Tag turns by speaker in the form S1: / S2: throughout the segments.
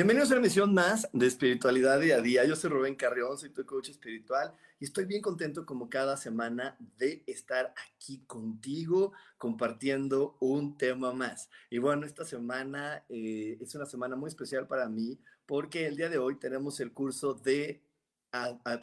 S1: Bienvenidos a una emisión más de Espiritualidad Día a Día. Yo soy Rubén Carrión, soy tu coach espiritual y estoy bien contento como cada semana de estar aquí contigo compartiendo un tema más. Y bueno, esta semana eh, es una semana muy especial para mí porque el día de hoy tenemos el curso de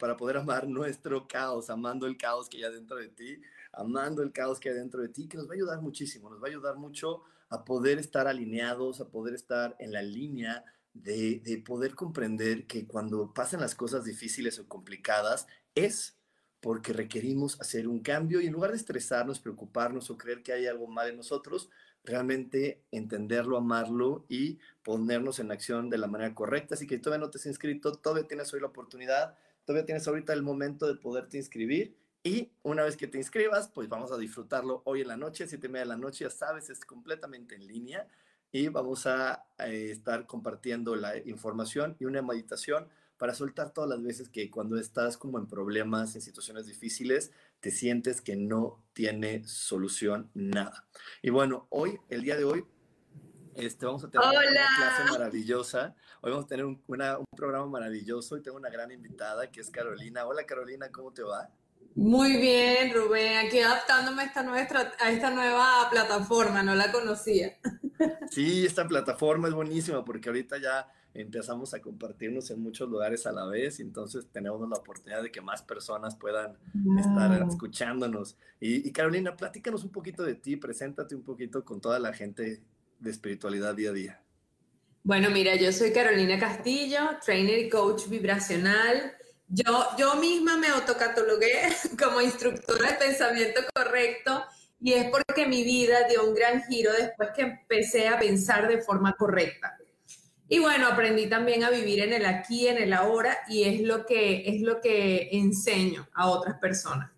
S1: para poder amar nuestro caos, amando el caos que hay dentro de ti, amando el caos que hay dentro de ti, que nos va a ayudar muchísimo, nos va a ayudar mucho a poder estar alineados, a poder estar en la línea de, poder comprender que cuando pasan las cosas difíciles o complicadas es porque requerimos hacer un cambio y en lugar de estresarnos, preocuparnos o creer que hay algo mal en nosotros, realmente entenderlo, amarlo y ponernos en acción de la manera correcta. Así que todavía no te has inscrito, todavía tienes hoy la oportunidad, todavía tienes ahorita el momento de poderte inscribir y una vez que te inscribas, pues vamos a disfrutarlo hoy en la noche, siete y media de la noche, ya sabes, es completamente en línea y vamos a eh, estar compartiendo la información y una meditación para soltar todas las veces que cuando estás como en problemas, en situaciones difíciles, te sientes que no tiene solución nada. Y bueno, hoy, el día de hoy, este, vamos a tener una clase maravillosa. Hoy vamos a tener un, un programa maravilloso y tengo una gran invitada que es Carolina. Hola Carolina, ¿cómo te va?
S2: Muy bien, Rubén. Aquí adaptándome a esta, nuestra, a esta nueva plataforma, no la conocía.
S1: Sí, esta plataforma es buenísima porque ahorita ya empezamos a compartirnos en muchos lugares a la vez y entonces tenemos la oportunidad de que más personas puedan estar escuchándonos. Y, Carolina, platícanos un poquito de ti, preséntate un poquito con toda la gente de espiritualidad día a día.
S2: Bueno, mira, yo soy Carolina Castillo, trainer y coach vibracional. Yo, yo misma me autocatalogué como instructora de pensamiento correcto y es porque mi vida dio un gran giro después que empecé a pensar de forma correcta. Y bueno, aprendí también a vivir en el aquí, en el ahora, y es lo que, es lo que enseño a otras personas.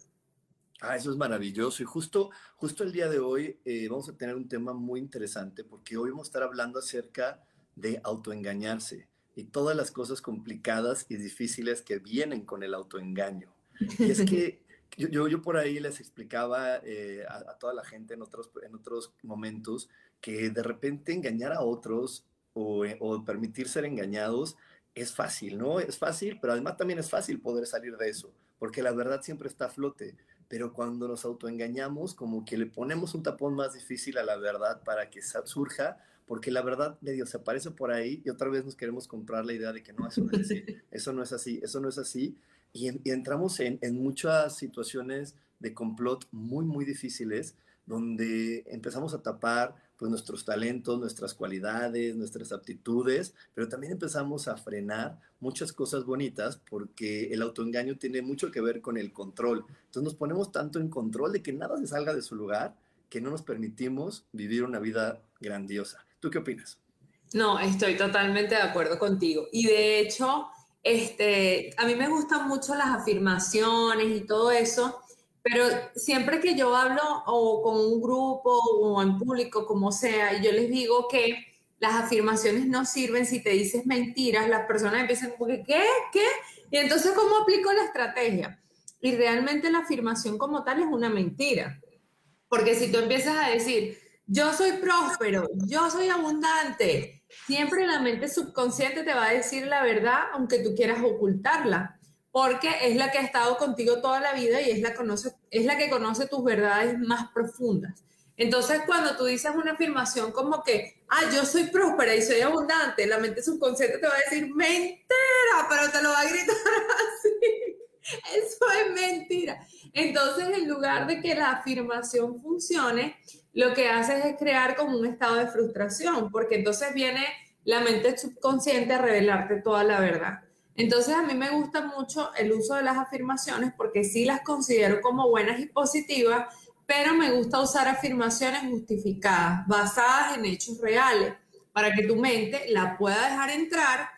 S1: Ah, eso es maravilloso. Y justo, justo el día de hoy eh, vamos a tener un tema muy interesante porque hoy vamos a estar hablando acerca de autoengañarse y todas las cosas complicadas y difíciles que vienen con el autoengaño. Y es que yo, yo, por ahí les explicaba eh, a, toda la gente en otros, en otros momentos que de repente engañar a otros o, eh, o, permitir ser engañados es fácil, ¿no? Es fácil, pero además también es fácil poder salir de eso, porque la verdad siempre está a flote. Pero cuando nos autoengañamos, como que le ponemos un tapón más difícil a la verdad para que surja, porque la verdad medio se aparece por ahí y otra vez nos queremos comprar la idea de que no, eso no es así, eso no es así, eso no es así y, entramos en, muchas situaciones de complot muy, muy difíciles, donde empezamos a tapar pues, nuestros talentos, nuestras cualidades, nuestras aptitudes, pero también empezamos a frenar muchas cosas bonitas porque el autoengaño tiene mucho que ver con el control. Entonces nos ponemos tanto en control de que nada se salga de su lugar que no nos permitimos vivir una vida grandiosa. ¿Tú qué opinas?
S2: No, estoy totalmente de acuerdo contigo. Y de hecho, este, a mí me gustan mucho las afirmaciones y todo eso, pero siempre que yo hablo o con un grupo o en público, como sea, y yo les digo que las afirmaciones no sirven si te dices mentiras, las personas empiezan como que, ¿qué? ¿Qué? Y entonces, ¿cómo aplico la estrategia? Y realmente la afirmación como tal es una mentira. Porque si tú empiezas a decir, yo soy próspero, yo soy abundante, siempre la mente subconsciente te va a decir la verdad, aunque tú quieras ocultarla, porque es la que ha estado contigo toda la vida y es la, conoce, es la que conoce tus verdades más profundas. Entonces, cuando tú dices una afirmación como que, ah, yo soy próspera y soy abundante, la mente subconsciente te va a decir, mentira, pero te lo va a gritar así. Eso es mentira. Entonces, en lugar de que la afirmación funcione, lo que haces es crear como un estado de frustración, porque entonces viene la mente subconsciente a revelarte toda la verdad. Entonces, a mí me gusta mucho el uso de las afirmaciones porque sí las considero como buenas y positivas, pero me gusta usar afirmaciones justificadas, basadas en hechos reales, para que tu mente la pueda dejar entrar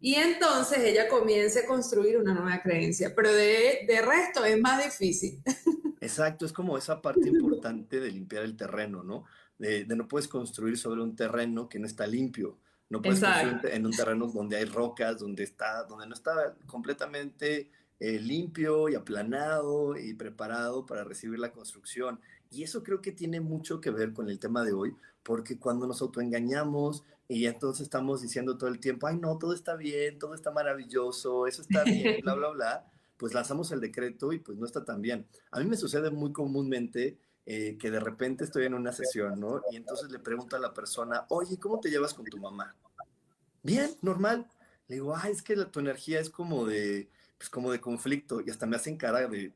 S2: y entonces ella comience a construir una nueva creencia. Pero de, de resto es más difícil.
S1: Exacto, es como esa parte importante de limpiar el terreno, ¿no? De, no puedes construir sobre un terreno que no está limpio. No puedes construir en un terreno donde hay rocas, donde, está, donde no está completamente eh, limpio y aplanado y preparado para recibir la construcción. Y eso creo que tiene mucho que ver con el tema de hoy, porque cuando nos autoengañamos y entonces estamos diciendo todo el tiempo, ay no, todo está bien, todo está maravilloso, eso está bien, bla, bla, bla, pues lanzamos el decreto y pues no está tan bien. A mí me sucede muy comúnmente eh, que de repente estoy en una sesión, ¿no? Y entonces le pregunto a la persona, oye, ¿cómo te llevas con tu mamá? Bien, normal. Le digo, ay, es que tu energía es como de, pues como de conflicto y hasta me hacen cara de,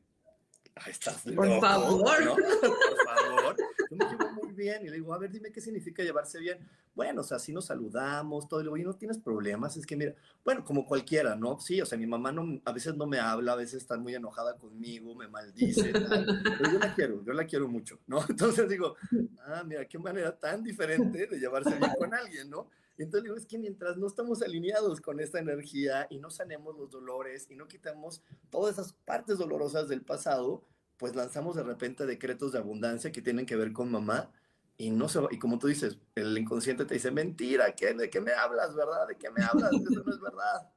S1: ay, estás
S2: Por favor. ¿no?
S1: Por favor. Yo me llevo muy bien y le digo, a ver, dime qué significa llevarse bien bueno, o sea, si nos saludamos, todo, y digo, y no tienes problemas, es que mira, bueno, como cualquiera, ¿no? Sí, o sea, mi mamá no, a veces no me habla, a veces está muy enojada conmigo, me maldice, pero yo la quiero, yo la quiero mucho, ¿no? Entonces digo, ah, mira, qué manera tan diferente de llevarse bien con alguien, ¿no? Y entonces digo, es que mientras no estamos alineados con esta energía y no sanemos los dolores y no quitamos todas esas partes dolorosas del pasado, pues lanzamos de repente decretos de abundancia que tienen que ver con mamá y no se y como tú dices, el inconsciente te dice, mentira, ¿qué, ¿de qué me hablas, verdad? ¿De qué me hablas? Eso no es verdad.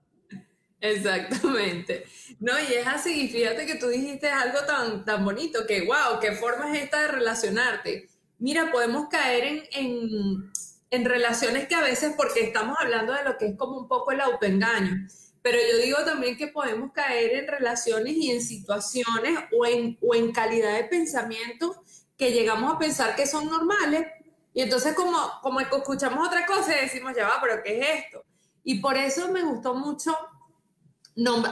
S2: Exactamente. No, y es así, fíjate que tú dijiste algo tan, tan bonito, que wow, qué forma es esta de relacionarte. Mira, podemos caer en, en, en relaciones que a veces, porque estamos hablando de lo que es como un poco el autoengaño, pero yo digo también que podemos caer en relaciones y en situaciones o en, o en calidad de pensamiento que llegamos a pensar que son normales y entonces como, como escuchamos otra cosa decimos, ya va, pero ¿qué es esto? Y por eso me gustó mucho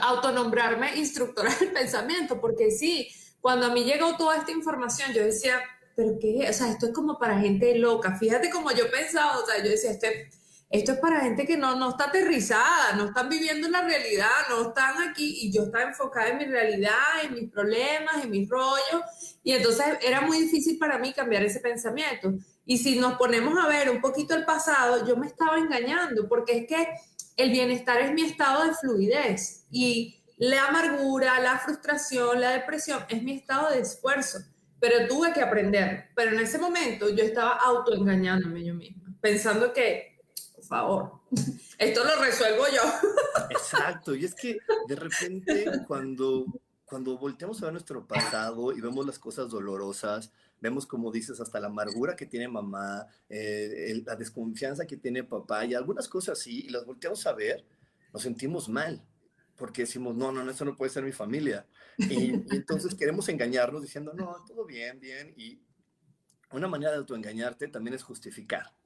S2: autonombrarme instructora del pensamiento, porque sí, cuando a mí llegó toda esta información, yo decía, pero ¿qué? O sea, esto es como para gente loca. Fíjate como yo pensaba, o sea, yo decía, esto es esto es para gente que no, no está aterrizada, no están viviendo la realidad, no están aquí y yo estaba enfocada en mi realidad, en mis problemas, en mis rollos y entonces era muy difícil para mí cambiar ese pensamiento. Y si nos ponemos a ver un poquito el pasado, yo me estaba engañando porque es que el bienestar es mi estado de fluidez y la amargura, la frustración, la depresión es mi estado de esfuerzo. Pero tuve que aprender. Pero en ese momento yo estaba autoengañándome yo misma, pensando que favor. Esto lo resuelvo yo.
S1: Exacto, y es que de repente cuando, cuando volteamos a ver nuestro pasado y vemos las cosas dolorosas, vemos como dices hasta la amargura que tiene mamá, eh, la desconfianza que tiene papá y algunas cosas así, y las volteamos a ver, nos sentimos mal, porque decimos, no, no, eso no puede ser mi familia. Y, y entonces queremos engañarnos diciendo, no, todo bien, bien, y una manera de autoengañarte también es justificar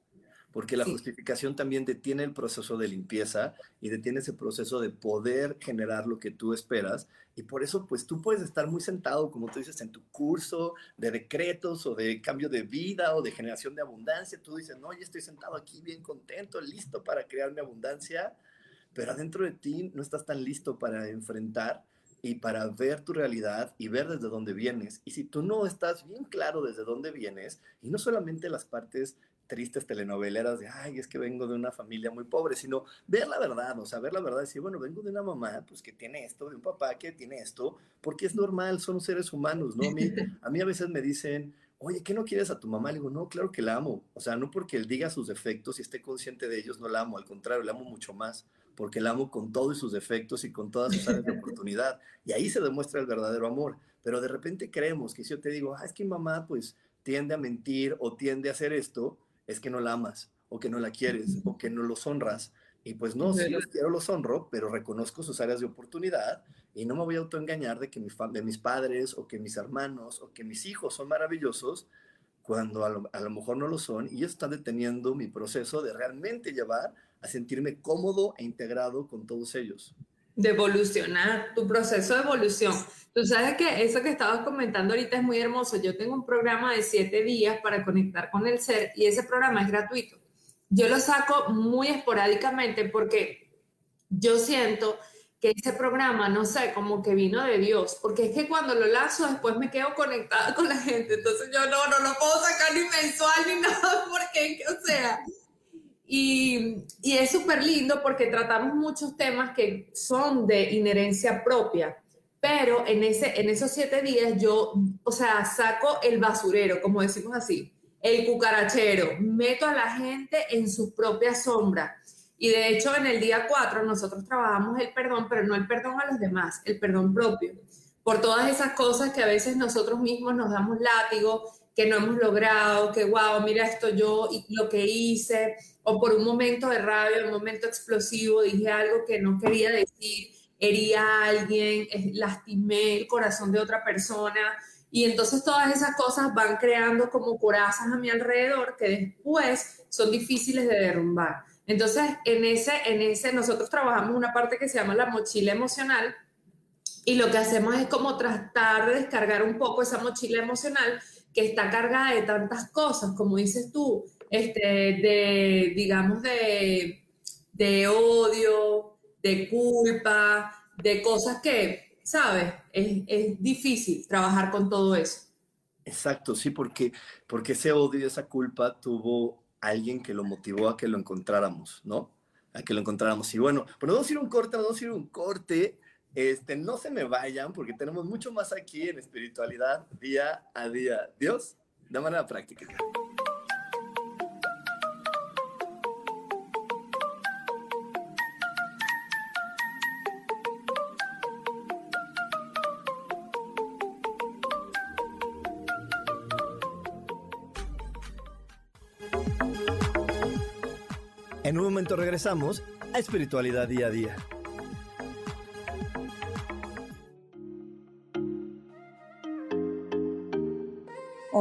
S1: porque la justificación también detiene el proceso de limpieza y detiene ese proceso de poder generar lo que tú esperas. Y por eso, pues tú puedes estar muy sentado, como tú dices, en tu curso de decretos o de cambio de vida o de generación de abundancia. Tú dices, no, yo estoy sentado aquí bien contento, listo para crear mi abundancia, pero adentro de ti no estás tan listo para enfrentar y para ver tu realidad y ver desde dónde vienes. Y si tú no estás bien claro desde dónde vienes, y no solamente las partes tristes telenoveleras de, ay, es que vengo de una familia muy pobre, sino ver la verdad, o sea, ver la verdad, decir, bueno, vengo de una mamá, pues que tiene esto, de un papá que tiene esto, porque es normal, son seres humanos, ¿no? A mí a, mí a veces me dicen, oye, ¿qué no quieres a tu mamá? Le digo, no, claro que la amo, o sea, no porque él diga sus defectos y esté consciente de ellos, no la amo, al contrario, la amo mucho más, porque la amo con todos sus defectos y con todas sus áreas de oportunidad, y ahí se demuestra el verdadero amor, pero de repente creemos que si yo te digo, ah, es que mi mamá, pues, tiende a mentir o tiende a hacer esto, es que no la amas o que no la quieres o que no los honras. Y pues no, sí los quiero, los honro, pero reconozco sus áreas de oportunidad y no me voy a autoengañar de que mis, de mis padres o que mis hermanos o que mis hijos son maravillosos cuando a lo, a lo mejor no lo son y eso está deteniendo mi proceso de realmente llevar a sentirme cómodo e integrado con todos ellos.
S2: De evolucionar, tu proceso de evolución. Tú sabes que eso que estabas comentando ahorita es muy hermoso. Yo tengo un programa de siete días para conectar con el ser y ese programa es gratuito. Yo lo saco muy esporádicamente porque yo siento que ese programa, no sé, como que vino de Dios, porque es que cuando lo lanzo después me quedo conectada con la gente, entonces yo no, no lo puedo sacar ni mensual ni nada, porque, o sea, y, es súper lindo porque tratamos muchos temas que son de inherencia propia pero en esos siete días yo, o sea, saco el basurero, como decimos así, el cucarachero, meto a la gente en su propia sombra. Y de hecho, en el día cuatro nosotros trabajamos el perdón, pero no el perdón a los demás, el perdón propio. Por todas esas cosas que a veces nosotros mismos nos damos látigo, que no hemos logrado, que wow, mira esto yo y lo que hice, o por un momento de rabia, un momento explosivo, dije algo que no quería decir herí a alguien, lastimé el corazón de otra persona. Y entonces todas esas cosas van creando como corazas a mi alrededor que después son difíciles de derrumbar. Entonces, en ese, en ese, nosotros trabajamos una parte que se llama la mochila emocional y lo que hacemos es como tratar de descargar un poco esa mochila emocional que está cargada de tantas cosas, como dices tú, este, de, digamos, de, de odio, de culpa, de cosas que, ¿sabes? Es, difícil trabajar con todo eso.
S1: Exacto, sí, porque, porque ese odio y esa culpa tuvo alguien que lo motivó a que lo encontráramos, ¿no? A que lo encontráramos. Y bueno, pues vamos a ir un corte, vamos a ir un corte. Este, no se me vayan porque tenemos mucho más aquí en espiritualidad día a día. Dios, de manera práctica. En un momento regresamos a Espiritualidad Día a Día.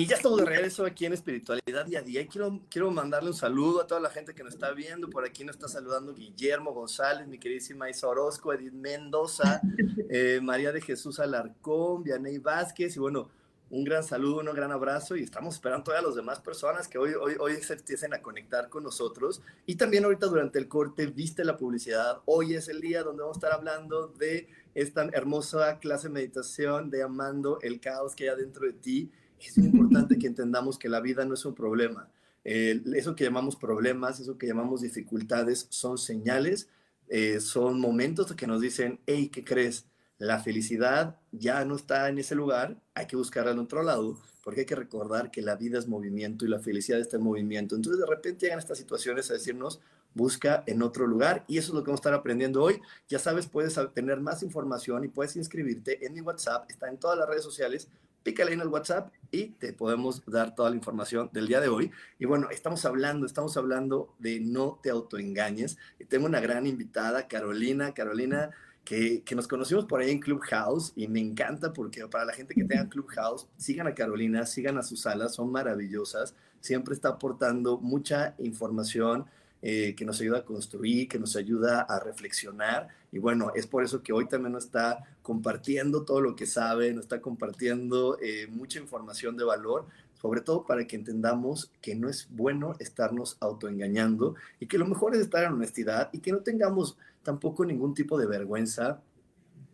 S1: Y ya estamos de regreso aquí en Espiritualidad Día a Día. Y quiero, quiero mandarle un saludo a toda la gente que nos está viendo. Por aquí nos está saludando Guillermo González, mi queridísima Isa Orozco, Edith Mendoza, eh, María de Jesús Alarcón, Vianey Vázquez. Y bueno, un gran saludo, un gran abrazo. Y estamos esperando a las demás personas que hoy, hoy, hoy se empiecen a conectar con nosotros. Y también ahorita durante el corte, viste la publicidad. Hoy es el día donde vamos a estar hablando de esta hermosa clase de meditación de amando el caos que hay dentro de ti es importante que entendamos que la vida no es un problema. eso que llamamos problemas, eso que llamamos dificultades, son señales, eh, son momentos que nos dicen, hey, ¿qué crees? La felicidad ya no está en ese lugar, hay que buscarla en otro lado, porque hay que recordar que la vida es movimiento y la felicidad está en movimiento. Entonces de repente llegan estas situaciones a decirnos, busca en otro lugar y eso es lo que vamos a estar aprendiendo hoy. Ya sabes, puedes tener más información y puedes inscribirte en mi WhatsApp, está en todas las redes sociales pícale en el WhatsApp y te podemos dar toda la información del día de hoy. Y bueno, estamos hablando, estamos hablando de no te autoengañes. Y tengo una gran invitada, Carolina. Carolina, que, que, nos conocimos por ahí en Clubhouse y me encanta porque para la gente que tenga Clubhouse, sigan a Carolina, sigan a sus salas, son maravillosas. Siempre está aportando mucha información eh, que nos ayuda a construir, que nos ayuda a reflexionar. Y bueno, es por eso que hoy también nos está compartiendo todo lo que sabe, nos está compartiendo eh, mucha información de valor, sobre todo para que entendamos que no es bueno estarnos autoengañando y que lo mejor es estar en honestidad y que no tengamos tampoco ningún tipo de vergüenza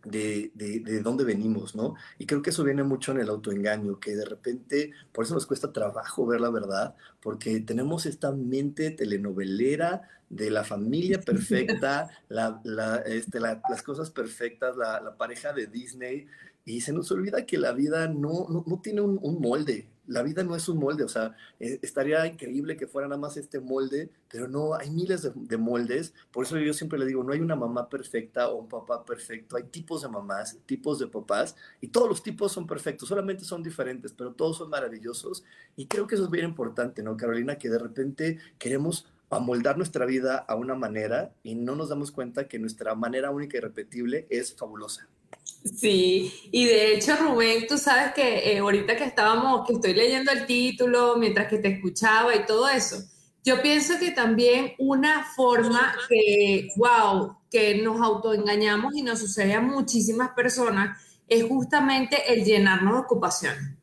S1: de, de, dónde venimos, ¿no? Y creo que eso viene mucho en el autoengaño, que de repente, por eso nos cuesta trabajo ver la verdad, porque tenemos esta mente telenovelera de la familia perfecta, este, las cosas perfectas, la, pareja de Disney, y se nos olvida que la vida no, no, tiene un, molde, la vida no es un molde, o sea, eh, estaría increíble que fuera nada más este molde, pero no, hay miles de, moldes, por eso yo siempre le digo, no hay una mamá perfecta o un papá perfecto, hay tipos de mamás, tipos de papás, y todos los tipos son perfectos, solamente son diferentes, pero todos son maravillosos, y creo que eso es bien importante, ¿no, Carolina? Que de repente queremos amoldar nuestra vida a una manera y no nos damos cuenta que nuestra manera única y repetible es fabulosa.
S2: Sí, y de hecho, Rubén, tú sabes que eh, ahorita que estábamos, que estoy leyendo el título, mientras que te escuchaba y todo eso, yo pienso que también una forma que, wow, que nos autoengañamos y nos sucede a muchísimas personas es justamente el llenarnos de ocupaciones.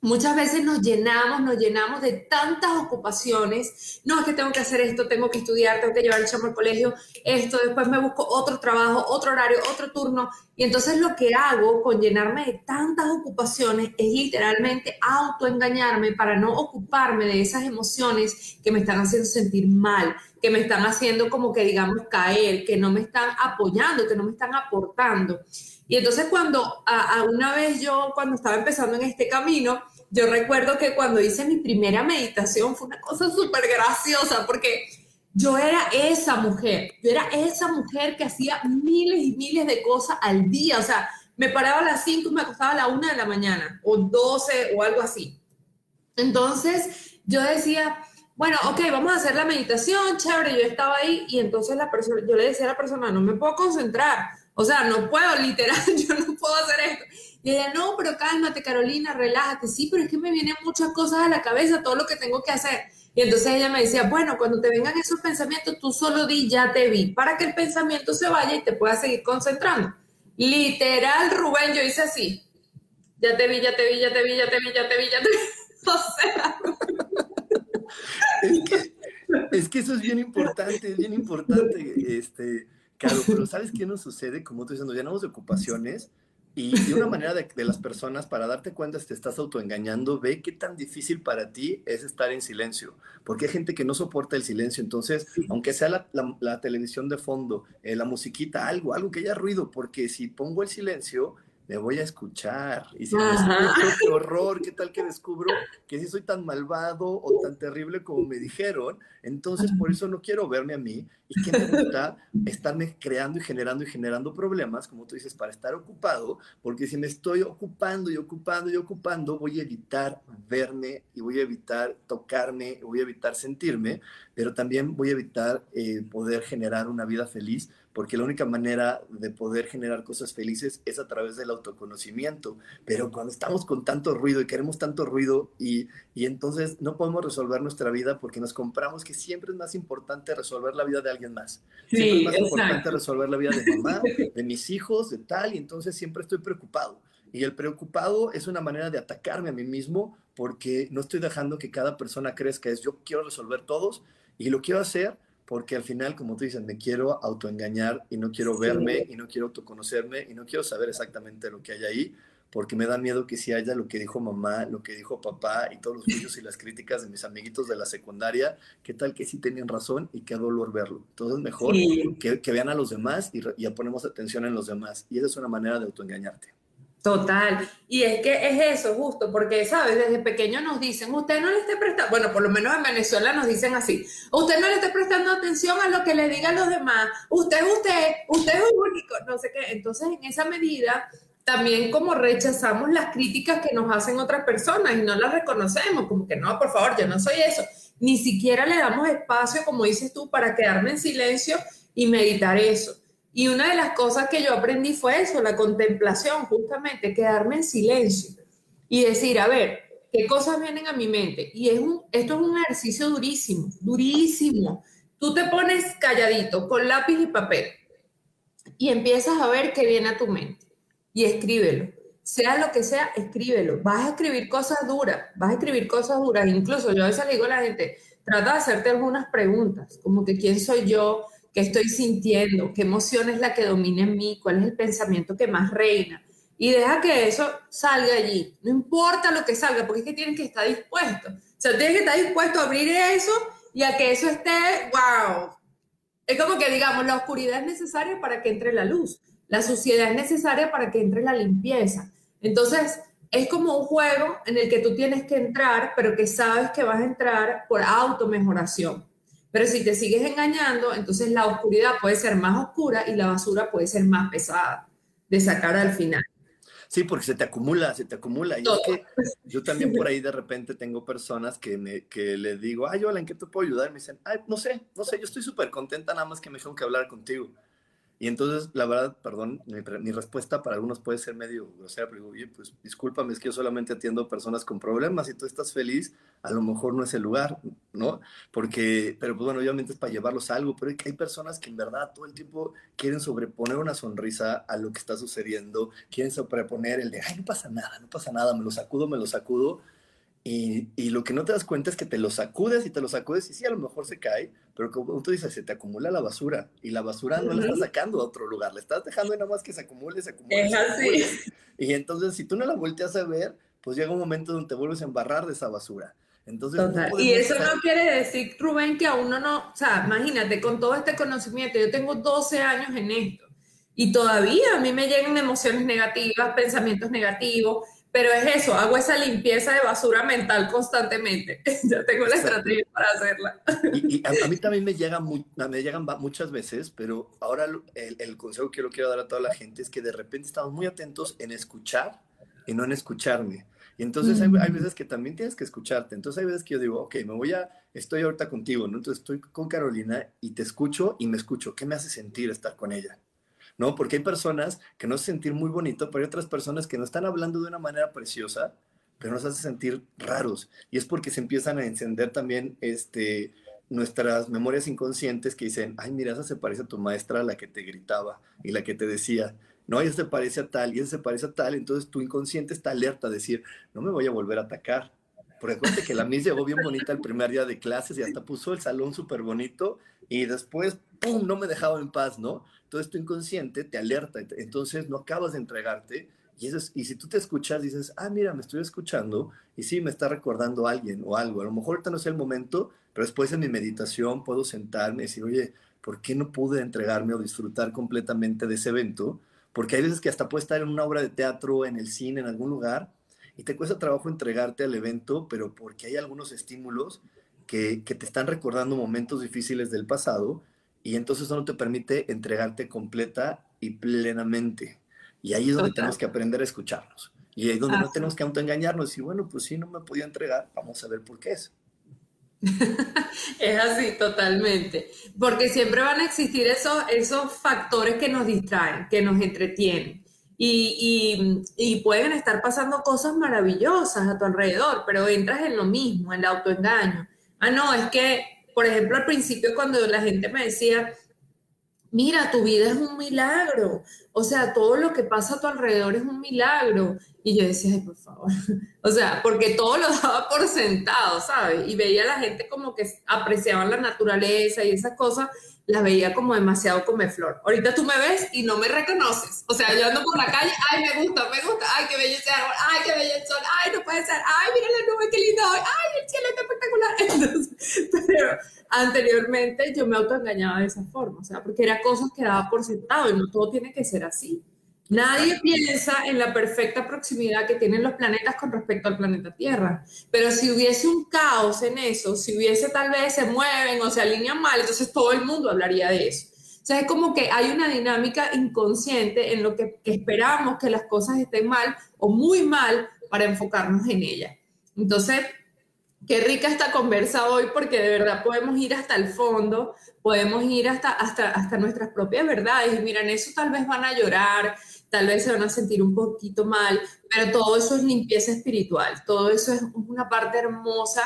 S2: Muchas veces nos llenamos, nos llenamos de tantas ocupaciones. No, es que tengo que hacer esto, tengo que estudiar, tengo que llevar el chamo al colegio, esto, después me busco otro trabajo, otro horario, otro turno. Y entonces lo que hago con llenarme de tantas ocupaciones es literalmente autoengañarme para no ocuparme de esas emociones que me están haciendo sentir mal, que me están haciendo como que digamos caer, que no me están apoyando, que no me están aportando. Y entonces cuando a, una vez yo, cuando estaba empezando en este camino, yo recuerdo que cuando hice mi primera meditación fue una cosa súper graciosa porque yo era esa mujer, yo era esa mujer que hacía miles y miles de cosas al día, o sea, me paraba a las 5 y me acostaba a la 1 de la mañana, o 12 o algo así. Entonces yo decía, bueno, ok, vamos a hacer la meditación, chévere, yo estaba ahí y entonces la persona, yo le decía a la persona, no me puedo concentrar, o sea, no puedo, literal, yo no puedo hacer esto. Y ella, no, pero cálmate, Carolina, relájate. Sí, pero es que me vienen muchas cosas a la cabeza, todo lo que tengo que hacer. Y entonces ella me decía, bueno, cuando te vengan esos pensamientos, tú solo di, ya te vi, para que el pensamiento se vaya y te puedas seguir concentrando. Literal, Rubén, yo hice así. Ya te vi, ya te vi, ya te vi, ya te vi, ya te vi, ya te vi.
S1: O sea. Es que, eso es bien importante, es bien importante. Este, claro, pero ¿sabes qué nos sucede? Como tú dices, nos llenamos de ocupaciones y, una manera de, las personas para darte cuenta si te estás autoengañando, ve qué tan difícil para ti es estar en silencio, porque hay gente que no soporta el silencio, entonces, aunque sea la, televisión de fondo, eh, la musiquita, algo, algo que haya ruido, porque si pongo el silencio, me voy a escuchar. Y si me escucho, qué horror, qué tal que descubro que si soy tan malvado o tan terrible como me dijeron, entonces por eso no quiero verme a mí y que me gusta estarme creando y generando y generando problemas, como tú dices, para estar ocupado, porque si me estoy ocupando y ocupando y ocupando, voy a evitar verme y voy a evitar tocarme, voy a evitar sentirme, pero también voy a evitar eh, poder generar una vida feliz porque la única manera de poder generar cosas felices es a través del autoconocimiento. Pero cuando estamos con tanto ruido y queremos tanto ruido y, y entonces no podemos resolver nuestra vida porque nos compramos que siempre es más importante resolver la vida de alguien más. Siempre es más importante resolver la vida de mamá, de mis hijos, de tal, y entonces siempre estoy preocupado. Y el preocupado es una manera de atacarme a mí mismo porque no estoy dejando que cada persona crezca. Es yo quiero resolver todos y lo quiero hacer porque al final, como tú dices, me quiero autoengañar y no quiero verme y no quiero autoconocerme y no quiero saber exactamente lo que hay ahí, porque me da miedo que si haya lo que dijo mamá, lo que dijo papá y todos los juicios y las críticas de mis amiguitos de la secundaria, qué tal que sí tenían razón y qué dolor verlo. Entonces, mejor que, que, vean a los demás y, y ya ponemos atención en los demás. Y esa es una manera de autoengañarte.
S2: Total. Y es que es eso, justo, porque, ¿sabes? Desde pequeño nos dicen, usted no le esté prestando, bueno, por lo menos en Venezuela nos dicen así, usted no le esté prestando atención a lo que le digan los demás, usted es usted, usted es único, no sé qué. Entonces, en esa medida, también como rechazamos las críticas que nos hacen otras personas y no las reconocemos, como que no, por favor, yo no soy eso. Ni siquiera le damos espacio, como dices tú, para quedarme en silencio y meditar eso. Y una de las cosas que yo aprendí fue eso, la contemplación, justamente, quedarme en silencio y decir, a ver, ¿qué cosas vienen a mi mente? Y es un, esto es un ejercicio durísimo, durísimo, tú te pones calladito con lápiz y papel y empiezas a ver qué viene a tu mente y escríbelo. Sea lo que sea, escríbelo. Vas a escribir cosas duras, vas a escribir cosas duras. Incluso yo a veces le digo a la gente, trata de hacerte algunas preguntas, como que quién soy yo, qué estoy sintiendo, qué emoción es la que domina en mí, cuál es el pensamiento que más reina. Y deja que eso salga allí. No importa lo que salga, porque es que tienes que estar dispuesto. O sea, tienes que estar dispuesto a abrir eso y a que eso esté, wow. Es como que digamos, la oscuridad es necesaria para que entre la luz. La suciedad es necesaria para que entre la limpieza. Entonces, es como un juego en el que tú tienes que entrar, pero que sabes que vas a entrar por automejoración. Pero si te sigues engañando, entonces la oscuridad puede ser más oscura y la basura puede ser más pesada de sacar al final.
S1: Sí, porque se te acumula, se te acumula. Y yo también por ahí de repente tengo personas que, me, que le digo, ay, hola, ¿en qué te puedo ayudar? Y me dicen, ay, no sé, no sé, yo estoy súper contenta nada más que me dijeron que hablar contigo. Y entonces, la verdad, perdón, mi, respuesta para algunos puede ser medio grosera, pero digo, oye, pues discúlpame, es que yo solamente atiendo personas con problemas y tú estás feliz, a lo mejor no es el lugar, ¿no? Porque, pero pues bueno, obviamente es para llevarlos a algo, pero hay personas que en verdad todo el tiempo quieren sobreponer una sonrisa a lo que está sucediendo, quieren sobreponer el de, ay, no pasa nada, no pasa nada, me lo sacudo, me lo sacudo, y, lo que no te das cuenta es que te lo sacudes y te lo sacudes y sí, a lo mejor se cae, pero como tú dices, se te acumula la basura y la basura no la estás sacando a otro lugar, le estás dejando nada más que se acumule, se acumule. Es así. Y entonces, si tú no la volteas a ver, pues llega un momento donde te vuelves a embarrar de esa basura. Entonces,
S2: y eso no quiere decir, Rubén, que a uno no, o sea, imagínate, con todo este conocimiento, yo tengo 12 años en esto y todavía a mí me llegan emociones negativas, pensamientos negativos pero es eso, hago esa limpieza de basura mental constantemente. ya tengo la estrategia para hacerla.
S1: Y, a, mí también me, llega me llegan muchas veces, pero ahora el, consejo que yo quiero dar a toda la gente es que de repente estamos muy atentos en escuchar y no en escucharme. Y entonces hay, hay, mm. veces que también tienes que escucharte. Entonces hay veces que yo digo, ok, me voy a, estoy ahorita contigo, ¿no? Entonces estoy con Carolina y te escucho y me escucho. ¿Qué me hace sentir estar con ella? ¿No? Porque hay personas que nos hacen sentir muy bonito, pero hay otras personas que nos están hablando de una manera preciosa, pero nos hace sentir raros. Y es porque se empiezan a encender también este, nuestras memorias inconscientes que dicen, ay, mira, esa se parece a tu maestra, la que te gritaba y la que te decía, no, esa se parece a tal y esa se parece a tal. Entonces tu inconsciente está alerta a decir, no me voy a volver a atacar. Por ejemplo, que la Miss llegó bien bonita el primer día de clases y hasta puso el salón súper bonito y después, ¡pum!, no me dejaba en paz, ¿no? Todo esto inconsciente te alerta, entonces no acabas de entregarte. Y, eso y si tú te escuchas, dices, ah, mira, me estoy escuchando y sí, me está recordando alguien o algo. A lo mejor ahorita no es el momento, pero después en mi meditación puedo sentarme y decir, oye, ¿por qué no pude entregarme o disfrutar completamente de ese evento? Porque hay veces que hasta puedes estar en una obra de teatro, en el cine, en algún lugar, y te cuesta trabajo entregarte al evento, pero porque hay algunos estímulos que, que te están recordando momentos difíciles del pasado y entonces eso no te permite entregarte completa y plenamente. Y ahí es donde tenemos que aprender a escucharnos. Y ahí es donde no tenemos que autoengañarnos y bueno, pues sí, no me podía entregar, vamos a ver por qué es.
S2: es así, totalmente. Porque siempre van a existir esos, esos factores que nos distraen, que nos entretienen. Y, y, y, pueden estar pasando cosas maravillosas a tu alrededor, pero entras en lo mismo, en el autoengaño. Ah, no, es que por ejemplo, al principio cuando la gente me decía, mira, tu vida es un milagro, o sea, todo lo que pasa a tu alrededor es un milagro. Y yo decía, ay, por favor, o sea, porque todo lo daba por sentado, ¿sabes? Y veía a la gente como que apreciaban la naturaleza y esas cosas, la veía como demasiado come flor. Ahorita tú me ves y no me reconoces. O sea, yo ando por la calle, ay, me gusta, me gusta, ay, qué bello ese árbol, ay, qué bello el sol, ay, no puede ser, ay, mira la nube, qué lindo hoy, ay, el cielo está espectacular. Entonces, pero anteriormente yo me autoengañaba de esa forma, o sea, porque era cosas que daba por sentado y no todo tiene que ser así. Nadie piensa en la perfecta proximidad que tienen los planetas con respecto al planeta Tierra. Pero si hubiese un caos en eso, si hubiese tal vez se mueven o se alinean mal, entonces todo el mundo hablaría de eso. O sea, es como que hay una dinámica inconsciente en lo que, que esperamos que las cosas estén mal o muy mal para enfocarnos en ellas. Entonces, qué rica esta conversa hoy porque de verdad podemos ir hasta el fondo, podemos ir hasta, hasta, hasta nuestras propias verdades y miren, eso tal vez van a llorar, tal vez se van a sentir un poquito mal, pero todo eso es limpieza espiritual, todo eso es una parte hermosa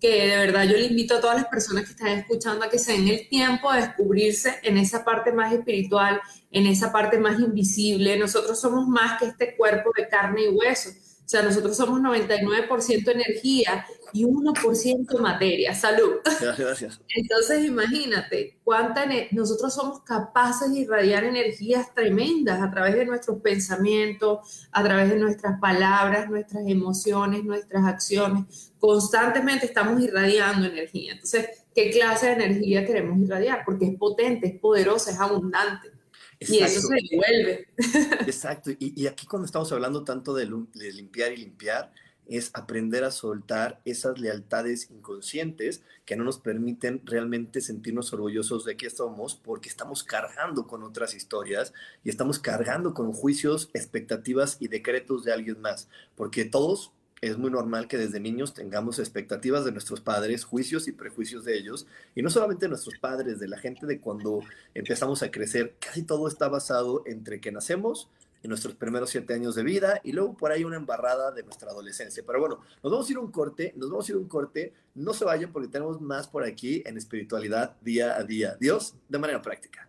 S2: que de verdad yo le invito a todas las personas que están escuchando a que se den el tiempo de descubrirse en esa parte más espiritual, en esa parte más invisible. Nosotros somos más que este cuerpo de carne y hueso. O sea, nosotros somos 99% energía y 1% materia. Salud.
S1: Gracias.
S2: Entonces, imagínate cuánta nosotros somos capaces de irradiar energías tremendas a través de nuestros pensamientos, a través de nuestras palabras, nuestras emociones, nuestras acciones. Constantemente estamos irradiando energía. Entonces, ¿qué clase de energía queremos irradiar? Porque es potente, es poderosa, es abundante. Y eso se devuelve.
S1: Exacto. Y, aquí cuando estamos hablando tanto de, limpiar y limpiar, es aprender a soltar esas lealtades inconscientes que no nos permiten realmente sentirnos orgullosos de que somos porque estamos cargando con otras historias y estamos cargando con juicios, expectativas y decretos de alguien más, porque todos es muy normal que desde niños tengamos expectativas de nuestros padres, juicios y prejuicios de ellos, y no solamente de nuestros padres, de la gente de cuando empezamos a crecer, casi todo está basado entre que nacemos, en nuestros primeros siete años de vida, y luego por ahí una embarrada de nuestra adolescencia. Pero bueno, nos vamos a ir un corte, nos vamos a ir un corte, no se vayan porque tenemos más por aquí en espiritualidad día a día. Dios, de manera práctica.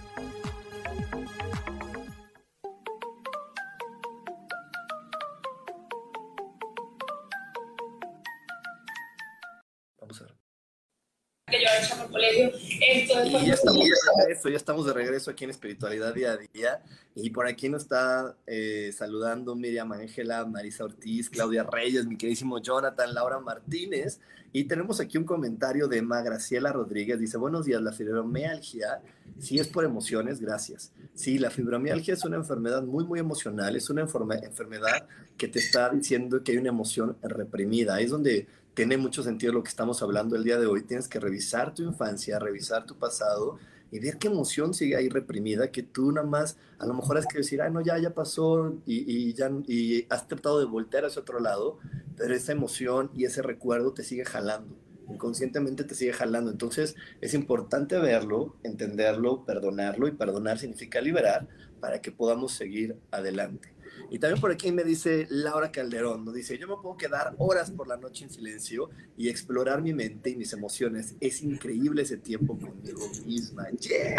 S1: Regreso, ya estamos de regreso aquí en Espiritualidad Día a Día. Y por aquí nos está eh, saludando Miriam Ángela, Marisa Ortiz, Claudia Reyes, mi queridísimo Jonathan, Laura Martínez. Y tenemos aquí un comentario de Ma Graciela Rodríguez. Dice, buenos días, la fibromialgia, si es por emociones, gracias. Sí, la fibromialgia es una enfermedad muy, muy emocional. Es una enfermedad que te está diciendo que hay una emoción reprimida. Ahí es donde tiene mucho sentido lo que estamos hablando el día de hoy. Tienes que revisar tu infancia, revisar tu pasado y ver qué emoción sigue ahí reprimida, que tú nada más, a lo mejor has que decir, ay, no, ya, ya pasó y, ya, y has tratado de voltear hacia otro lado, pero esa emoción y ese recuerdo te sigue jalando, inconscientemente te sigue jalando. Entonces es importante verlo, entenderlo, perdonarlo y perdonar significa liberar para que podamos seguir adelante. Y también por aquí me dice Laura Calderón, ¿no? dice, yo me puedo quedar horas por la noche en silencio y explorar mi mente y mis emociones. Es increíble ese tiempo conmigo misma. Yeah,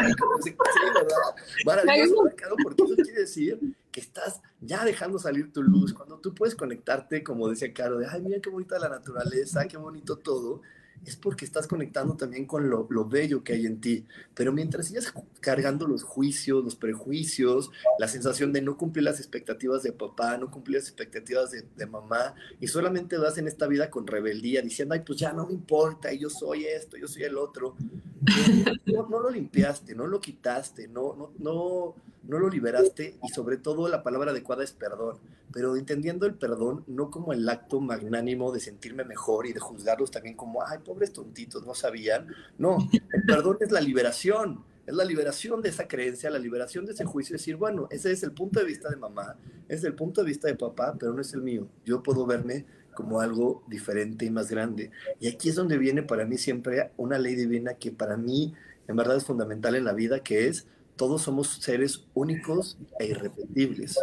S1: Maravilloso, porque eso quiere decir que estás ya dejando salir tu luz, cuando tú puedes conectarte, como decía Caro, de, ay, mira qué bonita la naturaleza, qué bonito todo, es porque estás conectando también con lo, bello que hay en ti. Pero mientras sigas cargando los juicios, los prejuicios, la sensación de no cumplir las expectativas de papá, no cumplir las expectativas de, mamá, y solamente vas en esta vida con rebeldía, diciendo, ay, pues ya no me importa, yo soy esto, yo soy el otro. No, no lo limpiaste, no lo quitaste, no, no, no no lo liberaste y sobre todo la palabra adecuada es perdón, pero entendiendo el perdón no como el acto magnánimo de sentirme mejor y de juzgarlos también como, ay, pobres tontitos, no sabían. No, el perdón es la liberación, es la liberación de esa creencia, la liberación de ese juicio, decir, bueno, ese es el punto de vista de mamá, es el punto de vista de papá, pero no es el mío. Yo puedo verme como algo diferente y más grande. Y aquí es donde viene para mí siempre una ley divina que para mí en verdad es fundamental en la vida, que es todos somos seres únicos e irrepetibles.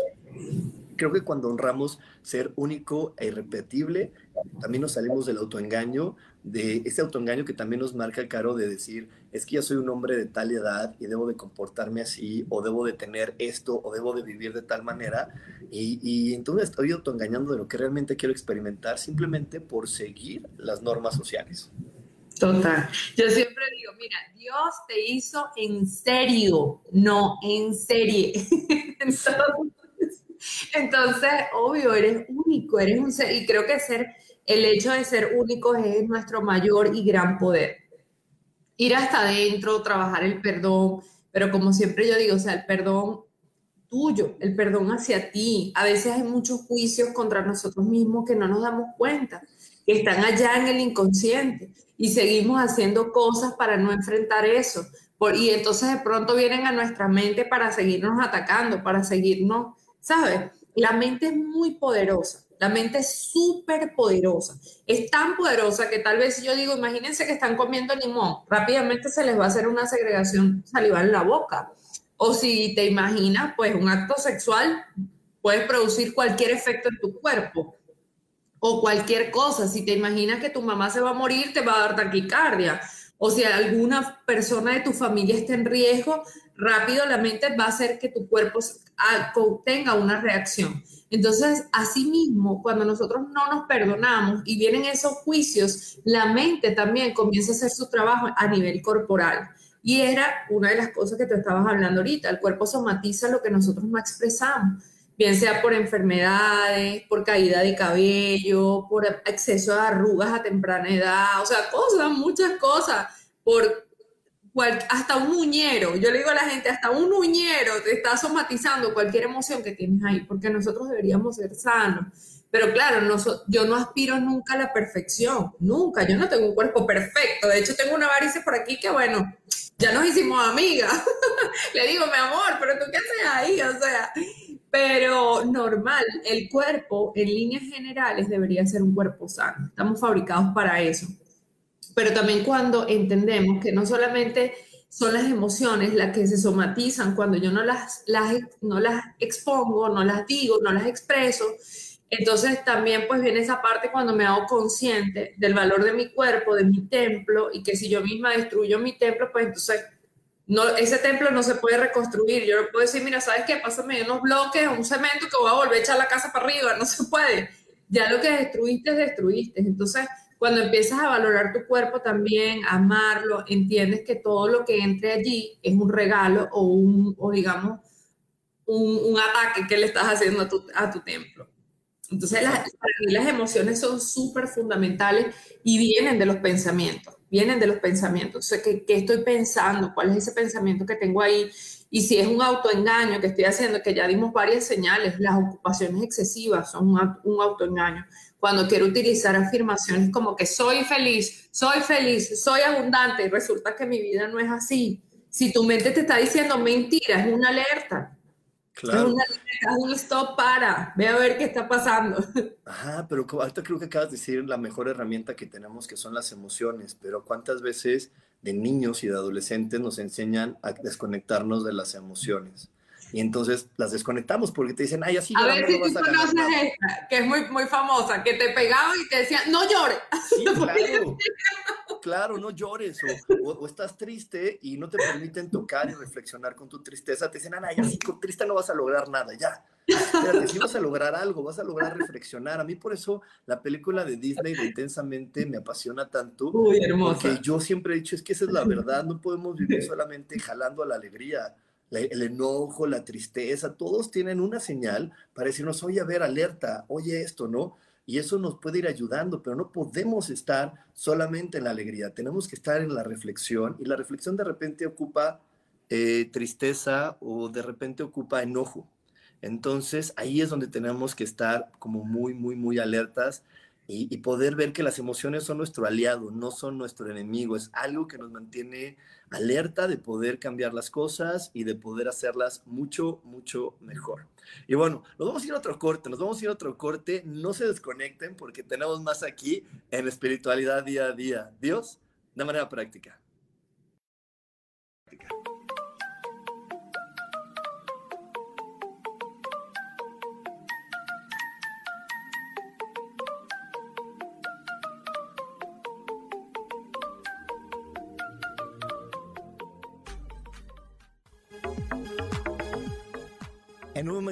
S1: Creo que cuando honramos ser único e irrepetible, también nos salimos del autoengaño, de ese autoengaño que también nos marca caro de decir, es que ya soy un hombre de tal edad y debo de comportarme así, o debo de tener esto, o debo de vivir de tal manera, y, y entonces estoy autoengañando de lo que realmente quiero experimentar simplemente por seguir las normas sociales.
S2: Total. Yo siempre digo, mira, Dios te hizo en serio, no en serie. entonces, obvio, eres único, eres un ser, y creo que ser, el hecho de ser único es nuestro mayor y gran poder. Ir hasta adentro, trabajar el perdón, pero como siempre yo digo, o sea, el perdón tuyo, el perdón hacia ti. A veces hay muchos juicios contra nosotros mismos que no nos damos cuenta, que están allá en el inconsciente y seguimos haciendo cosas para no enfrentar eso. Y entonces de pronto vienen a nuestra mente para seguirnos atacando, para seguirnos, ¿sabes? La mente es muy poderosa, la mente es súper poderosa. Es tan poderosa que tal vez yo digo, imagínense que están comiendo limón, rápidamente se les va a hacer una segregación salival en la boca. O si te imaginas, pues un acto sexual puede producir cualquier efecto en tu cuerpo o cualquier cosa. Si te imaginas que tu mamá se va a morir, te va a dar taquicardia. O si alguna persona de tu familia está en riesgo, rápido la mente va a hacer que tu cuerpo ah, tenga una reacción. Entonces, asimismo, cuando nosotros no nos perdonamos y vienen esos juicios, la mente también comienza a hacer su trabajo a nivel corporal. Y era una de las cosas que te estabas hablando ahorita, el cuerpo somatiza lo que nosotros no expresamos bien sea por enfermedades, por caída de cabello, por exceso de arrugas a temprana edad, o sea, cosas, muchas cosas, por hasta un muñero, yo le digo a la gente, hasta un muñero te está somatizando cualquier emoción que tienes ahí, porque nosotros deberíamos ser sanos. Pero claro, yo no aspiro nunca a la perfección, nunca, yo no tengo un cuerpo perfecto, de hecho tengo una varice por aquí que bueno, ya nos hicimos amigas, le digo, mi amor, pero tú qué haces ahí, o sea, pero normal, el cuerpo en líneas generales debería ser un cuerpo sano. Estamos fabricados para eso. Pero también cuando entendemos que no solamente son las emociones las que se somatizan cuando yo no las, las, no las expongo, no las digo, no las expreso, entonces también pues viene esa parte cuando me hago consciente del valor de mi cuerpo, de mi templo, y que si yo misma destruyo mi templo, pues entonces no, ese templo no se puede reconstruir. Yo no puedo decir, mira, ¿sabes qué? Pásame unos bloques, un cemento que voy a volver a echar la casa para arriba. No se puede. Ya lo que destruiste, destruiste. Entonces, cuando empiezas a valorar tu cuerpo también, amarlo, entiendes que todo lo que entre allí es un regalo o un, o digamos, un, un ataque que le estás haciendo a tu, a tu templo. Entonces, las, las emociones son súper fundamentales y vienen de los pensamientos vienen de los pensamientos. O sea, ¿qué, estoy pensando? ¿Cuál es ese pensamiento que tengo ahí? Y si es un autoengaño que estoy haciendo, que ya dimos varias señales, las ocupaciones excesivas son un, autoengaño. Cuando quiero utilizar afirmaciones como que soy feliz, soy feliz, soy abundante, y resulta que mi vida no es así. Si tu mente te está diciendo mentira, es una alerta. Claro. un stop para, ve a ver qué está pasando.
S1: Ajá, pero ahorita creo que acabas de decir la mejor herramienta que tenemos, que son las emociones, pero ¿cuántas veces de niños y de adolescentes nos enseñan a desconectarnos de las emociones? Y entonces las desconectamos porque te dicen, ay, así
S2: A ver si tú conoces esta, que es muy, muy famosa, que te pegaba y te decía, no llores. Sí, claro.
S1: claro, no llores o, estás triste y no te permiten tocar y reflexionar con tu tristeza. Te dicen, Ana, ya sí, con triste no vas a lograr nada, ya. Espérate, si vas a lograr algo, vas a lograr reflexionar. A mí por eso la película de Disney de Intensamente me apasiona tanto.
S2: Uy, hermosa.
S1: Porque yo siempre he dicho, es que esa es la verdad, no podemos vivir solamente jalando a la alegría el enojo, la tristeza, todos tienen una señal para decirnos, oye, a ver, alerta, oye esto, ¿no? Y eso nos puede ir ayudando, pero no podemos estar solamente en la alegría, tenemos que estar en la reflexión y la reflexión de repente ocupa eh, tristeza o de repente ocupa enojo. Entonces ahí es donde tenemos que estar como muy, muy, muy alertas y, poder ver que las emociones son nuestro aliado, no son nuestro enemigo. Es algo que nos mantiene alerta de poder cambiar las cosas y de poder hacerlas mucho, mucho mejor. Y bueno, nos vamos a ir a otro corte, nos vamos a ir a otro corte. No se desconecten porque tenemos más aquí en espiritualidad día a día. Dios, de manera práctica. En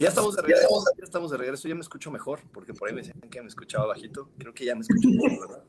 S1: Ya estamos de regreso, ya estamos de regreso, ya me escucho mejor, porque por ahí me decían que me escuchaba bajito, creo que ya me escucho mejor, ¿verdad?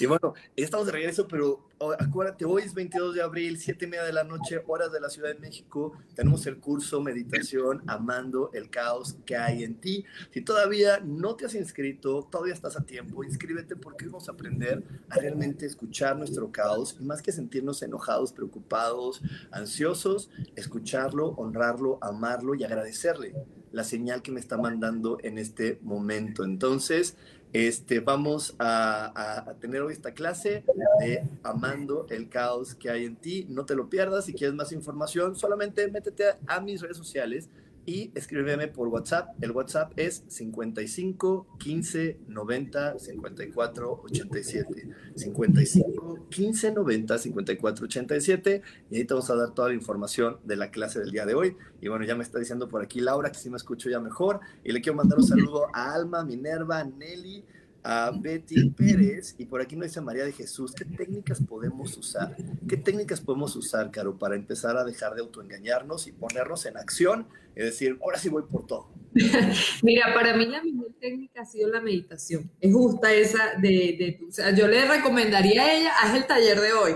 S1: Y bueno, estamos de regreso, pero acuérdate, hoy es 22 de abril, 7 y media de la noche, horas de la Ciudad de México, tenemos el curso Meditación Amando el Caos que hay en ti. Si todavía no te has inscrito, todavía estás a tiempo, inscríbete porque vamos a aprender a realmente escuchar nuestro caos y más que sentirnos enojados, preocupados, ansiosos, escucharlo, honrarlo, amarlo y agradecerle la señal que me está mandando en este momento. Entonces, este, vamos a, tener hoy esta clase de Amando el caos que hay en ti. No te lo pierdas. Si quieres más información, solamente métete a mis redes sociales y escríbeme por WhatsApp. El WhatsApp es 55 15 90 54 87. 55 15 90 54 87. Y ahí te vamos a dar toda la información de la clase del día de hoy. Y bueno, ya me está diciendo por aquí Laura que sí me escucho ya mejor. Y le quiero mandar un saludo a Alma, Minerva, Nelly a Betty Pérez y por aquí nos dice María de Jesús, ¿qué técnicas podemos usar? ¿Qué técnicas podemos usar, Caro, para empezar a dejar de autoengañarnos y ponernos en acción? Es decir, ahora sí voy por todo.
S2: Mira, para mí la mejor técnica ha sido la meditación. Es justa esa de, de o sea, yo le recomendaría a ella, haz el taller de hoy,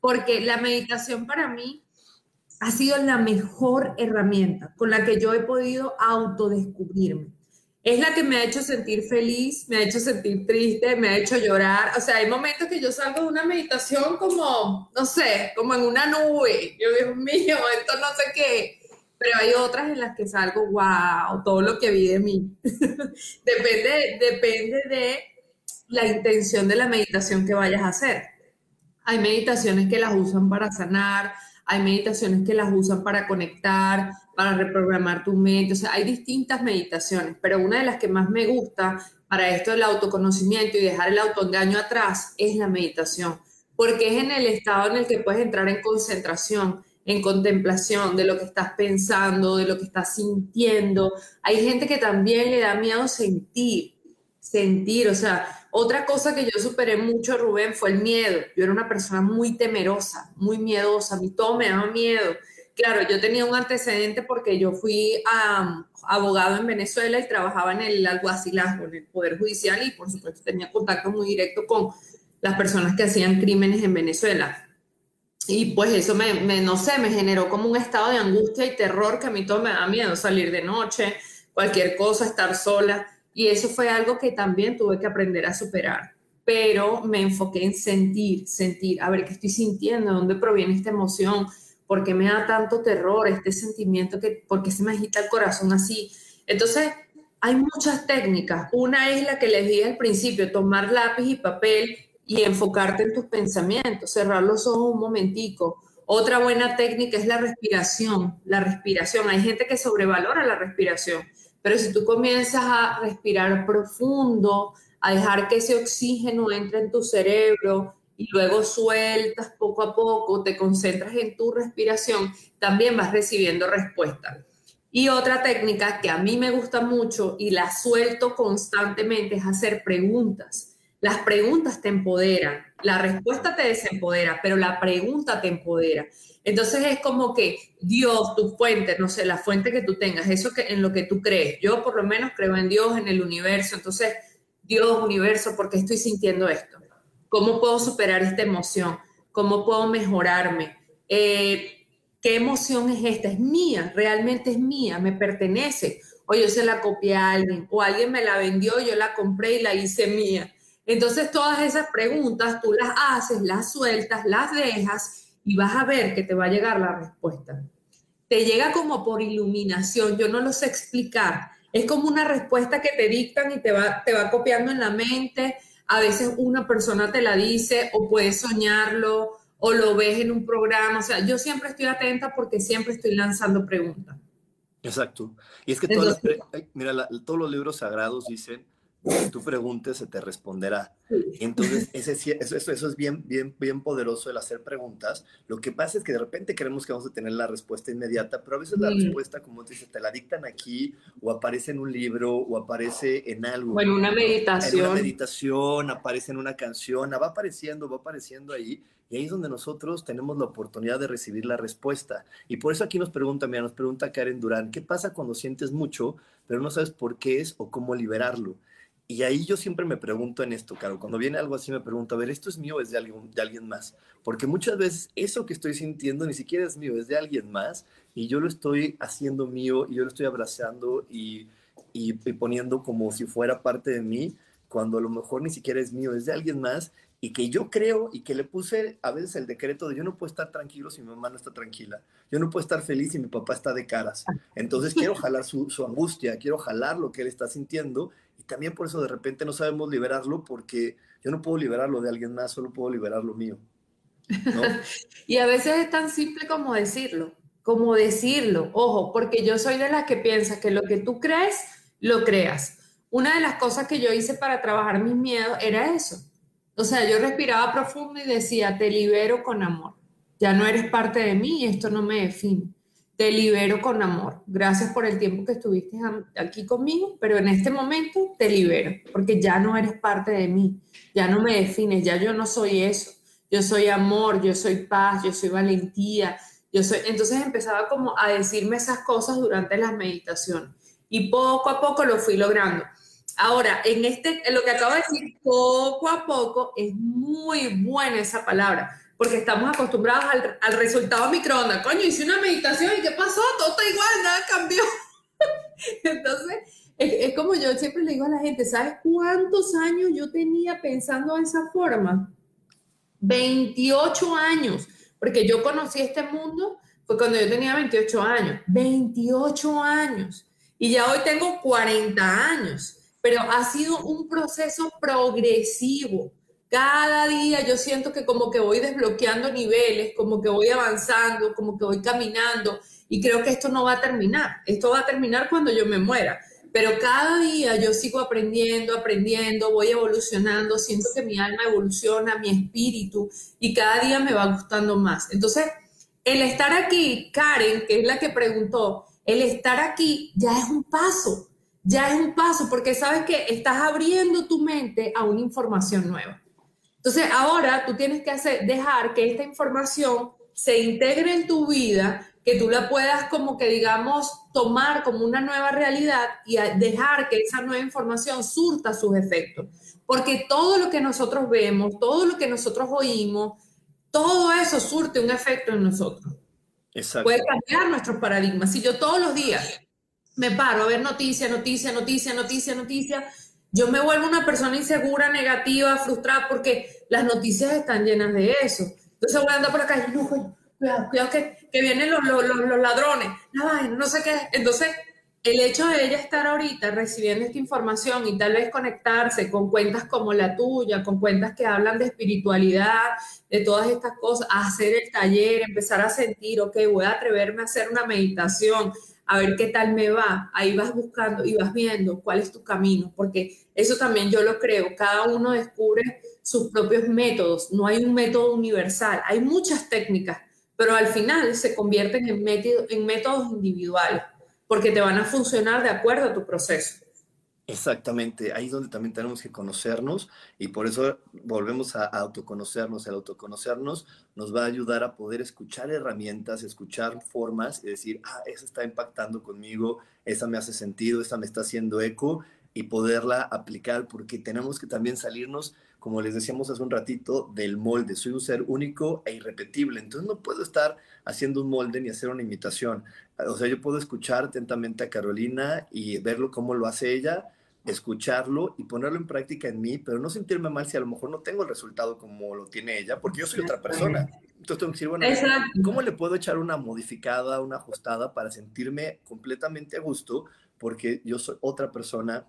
S2: porque la meditación para mí ha sido la mejor herramienta con la que yo he podido autodescubrirme es la que me ha hecho sentir feliz, me ha hecho sentir triste, me ha hecho llorar. O sea, hay momentos que yo salgo de una meditación como, no sé, como en una nube. Yo, Dios mío, esto no sé qué. Pero hay otras en las que salgo, wow, todo lo que vi de mí. depende, depende de la intención de la meditación que vayas a hacer. Hay meditaciones que las usan para sanar, hay meditaciones que las usan para conectar, para reprogramar tu mente. O sea, hay distintas meditaciones, pero una de las que más me gusta para esto del autoconocimiento y dejar el autoengaño atrás es la meditación, porque es en el estado en el que puedes entrar en concentración, en contemplación de lo que estás pensando, de lo que estás sintiendo. Hay gente que también le da miedo sentir, sentir, o sea, otra cosa que yo superé mucho, Rubén, fue el miedo. Yo era una persona muy temerosa, muy miedosa, a mí todo me daba miedo. Claro, yo tenía un antecedente porque yo fui abogado en Venezuela y trabajaba en el alguacilazgo, en el Poder Judicial y por supuesto tenía contacto muy directo con las personas que hacían crímenes en Venezuela. Y pues eso me, no sé, me generó como un estado de angustia y terror que a mí todo me da miedo, salir de noche, cualquier cosa, estar sola. Y eso fue algo que también tuve que aprender a superar. Pero me enfoqué en sentir, sentir, a ver qué estoy sintiendo, dónde proviene esta emoción, por qué me da tanto terror, este sentimiento, que, por qué se me agita el corazón así. Entonces, hay muchas técnicas. Una es la que les dije al principio, tomar lápiz y papel y enfocarte en tus pensamientos, cerrar los ojos un momentico. Otra buena técnica es la respiración, la respiración. Hay gente que sobrevalora la respiración, pero si tú comienzas a respirar profundo, a dejar que ese oxígeno entre en tu cerebro y luego sueltas poco a poco, te concentras en tu respiración, también vas recibiendo respuesta. Y otra técnica que a mí me gusta mucho y la suelto constantemente es hacer preguntas. Las preguntas te empoderan, la respuesta te desempodera, pero la pregunta te empodera. Entonces es como que Dios, tu fuente, no sé, la fuente que tú tengas, eso que en lo que tú crees. Yo por lo menos creo en Dios, en el universo. Entonces, Dios, universo, ¿por qué estoy sintiendo esto? ¿Cómo puedo superar esta emoción? ¿Cómo puedo mejorarme? Eh, ¿Qué emoción es esta? Es mía, realmente es mía, me pertenece. O yo se la copié a alguien, o alguien me la vendió, yo la compré y la hice mía. Entonces todas esas preguntas tú las haces, las sueltas, las dejas y vas a ver que te va a llegar la respuesta. Te llega como por iluminación, yo no lo sé explicar. Es como una respuesta que te dictan y te va, te va copiando en la mente. A veces una persona te la dice o puedes soñarlo o lo ves en un programa. O sea, yo siempre estoy atenta porque siempre estoy lanzando preguntas.
S1: Exacto. Y es que mira, todos los libros sagrados dicen si tú preguntes, se te responderá. Entonces, ese, eso, eso, eso, es bien, bien, bien poderoso el hacer preguntas. Lo que pasa es que de repente creemos que vamos a tener la respuesta inmediata, pero a veces la respuesta, como te dice, te la dictan aquí, o aparece en un libro, o aparece en algo.
S2: O en una meditación.
S1: En una meditación, aparece en una canción, va apareciendo, va apareciendo ahí. Y ahí es donde nosotros tenemos la oportunidad de recibir la respuesta. Y por eso aquí nos pregunta, mira, nos pregunta Karen Durán, ¿qué pasa cuando sientes mucho, pero no sabes por qué es o cómo liberarlo? Y ahí yo siempre me pregunto en esto, claro, cuando viene algo así me pregunto, a ver, ¿esto es mío es de alguien, de alguien más? Porque muchas veces eso que estoy sintiendo ni siquiera es mío, es de alguien más y yo lo estoy haciendo mío y yo lo estoy abrazando y, y, poniendo como si fuera parte de mí, cuando a lo mejor ni siquiera es mío, es de alguien más y que yo creo y que le puse a veces el decreto de yo no puedo estar tranquilo si mi mamá no está tranquila, yo no puedo estar feliz si mi papá está de caras. Entonces quiero jalar su, angustia, quiero jalar lo que él está sintiendo también por eso de repente no sabemos liberarlo porque yo no puedo liberarlo de alguien más, solo puedo liberarlo mío.
S2: y a veces es tan simple como decirlo, como decirlo, ojo, porque yo soy de las que piensa que lo que tú crees, lo creas. Una de las cosas que yo hice para trabajar mis miedos era eso. O sea, yo respiraba profundo y decía, te libero con amor. Ya no eres parte de mí y esto no me define te libero con amor. Gracias por el tiempo que estuviste aquí conmigo, pero en este momento te libero, porque ya no eres parte de mí, ya no me defines, ya yo no soy eso. Yo soy amor, yo soy paz, yo soy valentía, yo soy... Entonces empezaba como a decirme esas cosas durante las meditaciones y poco a poco lo fui logrando. Ahora, en este, en lo que acabo de decir, poco a poco es muy buena esa palabra, porque estamos acostumbrados al, al resultado microondas. Coño, hice una meditación y ¿qué pasó? Todo está igual, nada cambió. Entonces, es, como yo siempre le digo a la gente, ¿sabes cuántos años yo tenía pensando de esa forma? 28 años, porque yo conocí este mundo fue cuando yo tenía 28 años, 28 años, y ya hoy tengo 40 años, pero ha sido un proceso progresivo cada día yo siento que como que voy desbloqueando niveles, como que voy avanzando, como que voy caminando y creo que esto no va a terminar. Esto va a terminar cuando yo me muera. Pero cada día yo sigo aprendiendo, aprendiendo, voy evolucionando, siento que mi alma evoluciona, mi espíritu y cada día me va gustando más. Entonces, el estar aquí, Karen, que es la que preguntó, el estar aquí ya es un paso, ya es un paso, porque sabes que estás abriendo tu mente a una información nueva. Entonces, ahora tú tienes que hacer, dejar que esta información se integre en tu vida, que tú la puedas como que digamos tomar como una nueva realidad y dejar que esa nueva información surta sus efectos. Porque todo lo que nosotros vemos, todo lo que nosotros oímos, todo eso surte un efecto en nosotros. Exacto. Puede cambiar nuestros paradigmas. Si yo todos los días me paro a ver noticia, noticia, noticia, noticia, noticia, yo me vuelvo una persona insegura, negativa, frustrada, porque las noticias están llenas de eso. Entonces voy a andar por acá y no, cuidado, cuidado que, que vienen los, ladrones, no sé qué. Entonces, el hecho de ella estar ahorita recibiendo esta información y tal vez conectarse con cuentas como la tuya, con cuentas que hablan de espiritualidad, de todas estas cosas, hacer el taller, empezar a sentir, ok, voy a atreverme a hacer una meditación, a ver qué tal me va. Ahí vas buscando y vas viendo cuál es tu camino, porque eso también yo lo creo. Cada uno descubre sus propios métodos. No hay un método universal. Hay muchas técnicas, pero al final se convierten en, métodos individuales, porque te van a funcionar de acuerdo a tu proceso.
S1: Exactamente, ahí es donde también tenemos que conocernos y por eso volvemos a, autoconocernos. El autoconocernos nos va a ayudar a poder escuchar herramientas, escuchar formas y decir, ah, esa está impactando conmigo, esa me hace sentido, esa me está haciendo eco y poderla aplicar porque tenemos que también salirnos, como les decíamos hace un ratito, del molde. Soy un ser único e irrepetible, entonces no puedo estar haciendo un molde ni hacer una imitación. O sea, yo puedo escuchar atentamente a Carolina y verlo cómo lo hace ella escucharlo y ponerlo en práctica en mí, pero no sentirme mal si a lo mejor no tengo el resultado como lo tiene ella, porque yo soy otra persona. Entonces tengo que decir, bueno, ¿cómo le puedo echar una modificada, una ajustada para sentirme completamente a gusto? Porque yo soy otra persona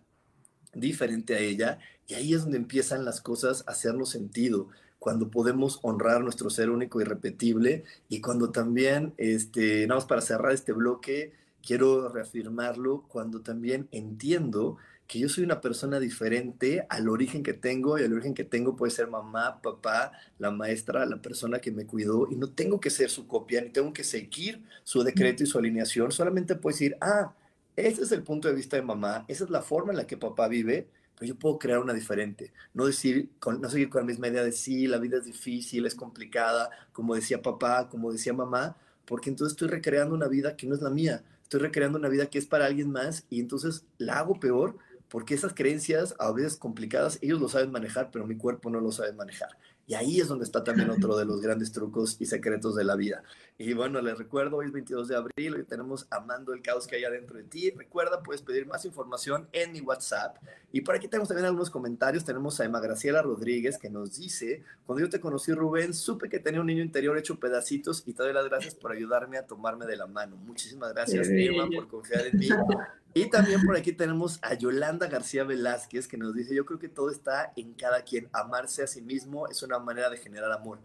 S1: diferente a ella y ahí es donde empiezan las cosas a hacernos sentido cuando podemos honrar nuestro ser único y repetible y cuando también, este, nada más para cerrar este bloque, quiero reafirmarlo, cuando también entiendo que yo soy una persona diferente al origen que tengo y el origen que tengo puede ser mamá, papá, la maestra, la persona que me cuidó y no tengo que ser su copia ni tengo que seguir su decreto y su alineación, solamente puedo decir, ah, ese es el punto de vista de mamá, esa es la forma en la que papá vive, pero yo puedo crear una diferente, no decir, no seguir con la misma idea de sí, la vida es difícil, es complicada, como decía papá, como decía mamá, porque entonces estoy recreando una vida que no es la mía, estoy recreando una vida que es para alguien más y entonces la hago peor porque esas creencias, a veces complicadas, ellos lo saben manejar, pero mi cuerpo no lo sabe manejar. Y ahí es donde está también otro de los grandes trucos y secretos de la vida. Y bueno, les recuerdo, hoy es 22 de abril, hoy tenemos Amando el Caos que hay adentro de ti. Recuerda, puedes pedir más información en mi WhatsApp. Y por aquí tenemos también algunos comentarios. Tenemos a Emma Graciela Rodríguez que nos dice, cuando yo te conocí, Rubén, supe que tenía un niño interior hecho pedacitos y te doy las gracias por ayudarme a tomarme de la mano. Muchísimas gracias, Emma, por confiar en mí. Y también por aquí tenemos a Yolanda García Velázquez que nos dice, yo creo que todo está en cada quien. Amarse a sí mismo es una manera de generar amor.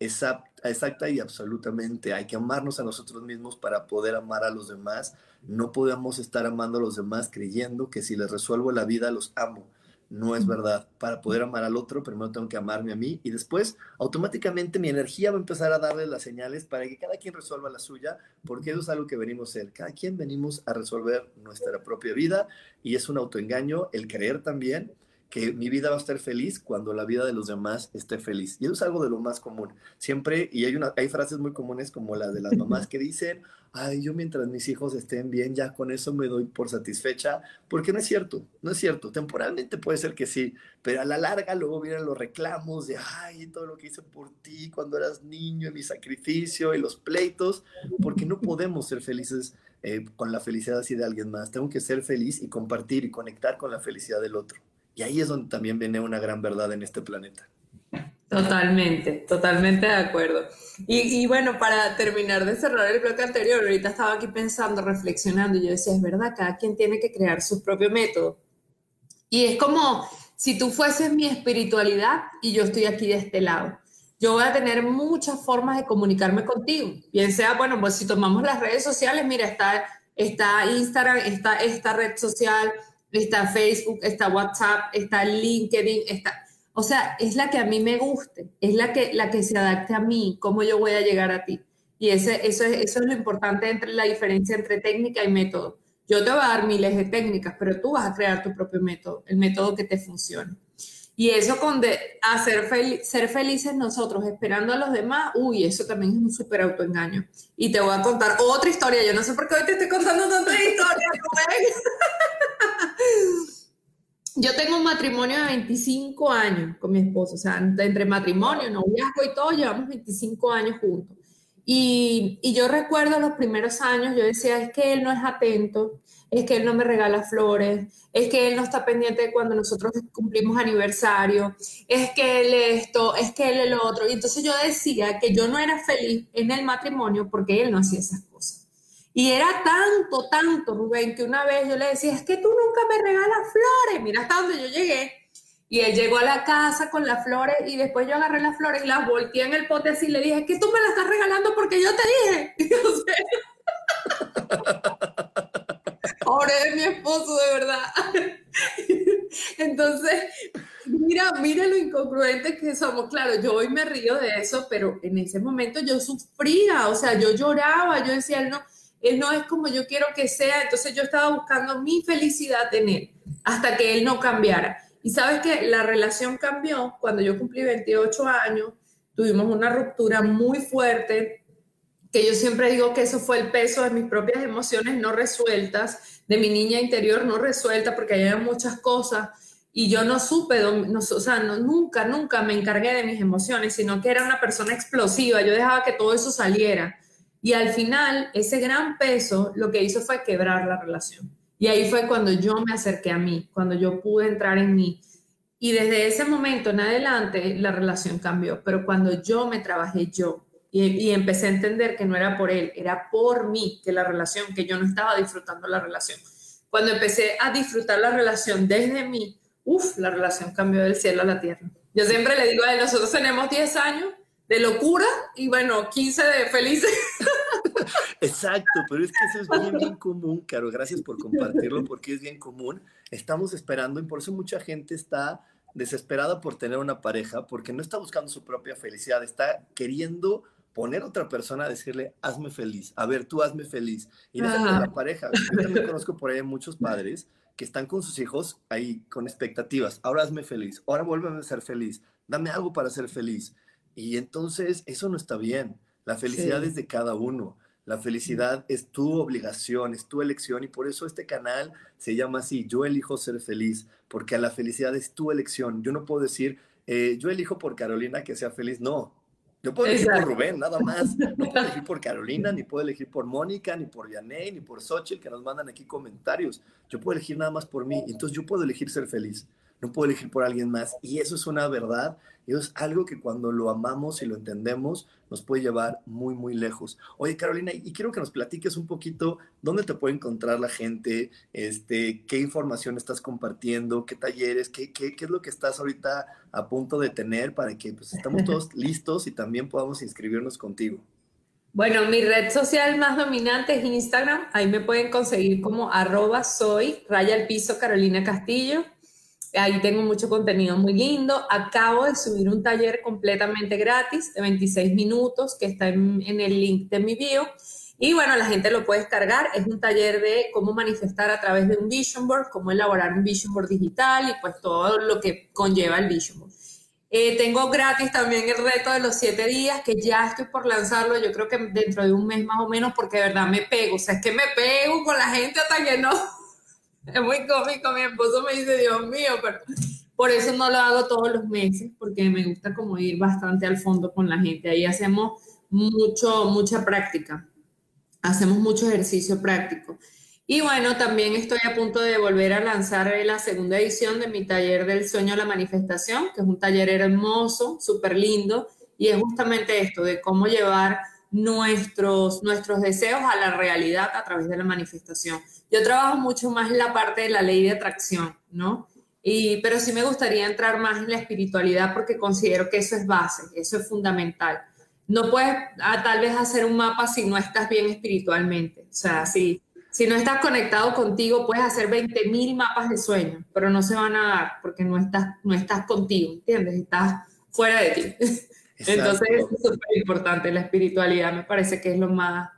S1: Exacta, exacta y absolutamente. Hay que amarnos a nosotros mismos para poder amar a los demás. No podemos estar amando a los demás creyendo que si les resuelvo la vida los amo no es verdad. Para poder amar al otro, primero tengo que amarme a mí y después automáticamente mi energía va a empezar a darle las señales para que cada quien resuelva la suya, porque eso es algo que venimos a hacer. Cada quien venimos a resolver nuestra propia vida y es un autoengaño el creer también que mi vida va a estar feliz cuando la vida de los demás esté feliz. Y eso es algo de lo más común. Siempre, y hay, una, hay frases muy comunes como las de las mamás que dicen, ay, yo mientras mis hijos estén bien, ya con eso me doy por satisfecha, porque no es cierto, no es cierto. Temporalmente puede ser que sí, pero a la larga luego vienen los reclamos de, ay, todo lo que hice por ti cuando eras niño, mi sacrificio y los pleitos, porque no podemos ser felices eh, con la felicidad así de alguien más. Tengo que ser feliz y compartir y conectar con la felicidad del otro. Y ahí es donde también viene una gran verdad en este planeta.
S2: Totalmente, totalmente de acuerdo. Y, bueno, para terminar de cerrar el bloque anterior, ahorita estaba aquí pensando, reflexionando, y yo decía, es verdad, cada quien tiene que crear su propio método. Y es como si tú fueses mi espiritualidad y yo estoy aquí de este lado. Yo voy a tener muchas formas de comunicarme contigo. Bien sea, bueno, pues si tomamos las redes sociales, mira, está, está Instagram, está esta red social, está Facebook, está WhatsApp, está LinkedIn, está... O sea, es la que a mí me guste, es la que, la que se adapte a mí, cómo yo voy a llegar a ti. Y ese, eso, es, eso es lo importante entre la diferencia entre técnica y método. Yo te voy a dar miles de técnicas, pero tú vas a crear tu propio método, el método que te funcione. Y eso con de hacer ser felices nosotros esperando a los demás, uy, eso también es un súper autoengaño. Y te voy a contar otra historia. Yo no sé por qué hoy te estoy contando tantas historias, Yo tengo un matrimonio de 25 años con mi esposo, o sea, entre matrimonio, noviazgo y todo, llevamos 25 años juntos. Y, y, yo recuerdo los primeros años, yo decía, es que él no es atento, es que él no me regala flores, es que él no está pendiente cuando nosotros cumplimos aniversario, es que él esto, es que él el otro. Y entonces yo decía que yo no era feliz en el matrimonio porque él no hacía esas cosas. Y era tanto, tanto, Rubén, que una vez yo le decía, es que tú nunca me regalas flores, mira hasta donde yo llegué. Y él llegó a la casa con las flores y después yo agarré las flores y las volteé en el pote así y le dije, es que tú me las estás regalando porque yo te dije. Pobre de mi esposo, de verdad. Entonces, mira, mira lo incongruente que somos. Claro, yo hoy me río de eso, pero en ese momento yo sufría, o sea, yo lloraba, yo decía, él no, él no es como yo quiero que sea. Entonces yo estaba buscando mi felicidad en él hasta que él no cambiara. Y sabes que la relación cambió cuando yo cumplí 28 años, tuvimos una ruptura muy fuerte, que yo siempre digo que eso fue el peso de mis propias emociones no resueltas, de mi niña interior no resuelta, porque había muchas cosas y yo no supe, no, o sea, nunca, nunca me encargué de mis emociones, sino que era una persona explosiva, yo dejaba que todo eso saliera. Y al final, ese gran peso lo que hizo fue quebrar la relación. Y ahí fue cuando yo me acerqué a mí, cuando yo pude entrar en mí. Y desde ese momento en adelante, la relación cambió. Pero cuando yo me trabajé yo, y, empecé a entender que no era por él, era por mí que la relación, que yo no estaba disfrutando la relación. Cuando empecé a disfrutar la relación desde mí, uff, la relación cambió del cielo a la tierra. Yo siempre le digo a él, nosotros tenemos 10 años de locura y bueno, 15 de felices.
S1: Exacto, pero es que eso es bien, bien común, Caro. Gracias por compartirlo porque es bien común. Estamos esperando y por eso mucha gente está desesperada por tener una pareja porque no está buscando su propia felicidad, está queriendo poner a otra persona a decirle, hazme feliz, a ver, tú hazme feliz. Y déjate de la pareja. Yo también conozco por ahí muchos padres que están con sus hijos ahí con expectativas. Ahora hazme feliz, ahora vuélveme a ser feliz, dame algo para ser feliz. Y entonces eso no está bien. La felicidad es de cada uno. La felicidad es tu obligación, es tu elección y por eso este canal se llama así, yo elijo ser feliz, porque la felicidad es tu elección. Yo no puedo decir, eh, yo elijo por Carolina que sea feliz, no, yo puedo elegir por Rubén, nada más. No puedo elegir por Carolina, ni puedo elegir por Mónica, ni por Yaney, ni por Xochitl, que nos mandan aquí comentarios. Yo puedo elegir nada más por mí. Entonces yo puedo elegir ser feliz. No puedo elegir por alguien más. Y eso es una verdad eso es algo que cuando lo amamos y lo entendemos nos puede llevar muy, muy lejos. Oye, Carolina, y quiero que nos platiques un poquito dónde te puede encontrar la gente, este, qué información estás compartiendo, qué talleres, qué, qué, qué es lo que estás ahorita a punto de tener para que pues, estamos todos listos y también podamos inscribirnos contigo.
S2: Bueno, mi red social más dominante es Instagram. Ahí me pueden conseguir como arroba soy raya al piso Carolina Castillo. Ahí tengo mucho contenido muy lindo. Acabo de subir un taller completamente gratis de 26 minutos que está en, el link de mi bio. Y bueno, la gente lo puede descargar. Es un taller de cómo manifestar a través de un vision board, cómo elaborar un vision board digital y pues todo lo que conlleva el vision board. Eh, tengo gratis también el reto de los siete días, que ya estoy por lanzarlo, yo creo que dentro de un mes más o menos, porque de verdad me pego. O sea, es que me pego con la gente hasta que no es muy cómico, mi esposo me dice, Dios mío, pero por eso no lo hago todos los meses, porque me gusta como ir bastante al fondo con la gente. Ahí hacemos mucho, mucha práctica, hacemos mucho ejercicio práctico. Y bueno, también estoy a punto de volver a lanzar la segunda edición de mi taller del sueño a la manifestación, que es un taller hermoso, súper lindo, y es justamente esto, de cómo llevar nuestros, nuestros deseos a la realidad a través de la manifestación. Yo trabajo mucho más en la parte de la ley de atracción, ¿no? Y, pero sí me gustaría entrar más en la espiritualidad porque considero que eso es base, eso es fundamental. No puedes ah, tal vez hacer un mapa si no estás bien espiritualmente. O sea, si, si no estás conectado contigo, puedes hacer 20.000 mapas de sueño, pero no se van a dar porque no estás, no estás contigo, ¿entiendes? Estás fuera de ti. Entonces es súper importante, la espiritualidad me parece que es lo más...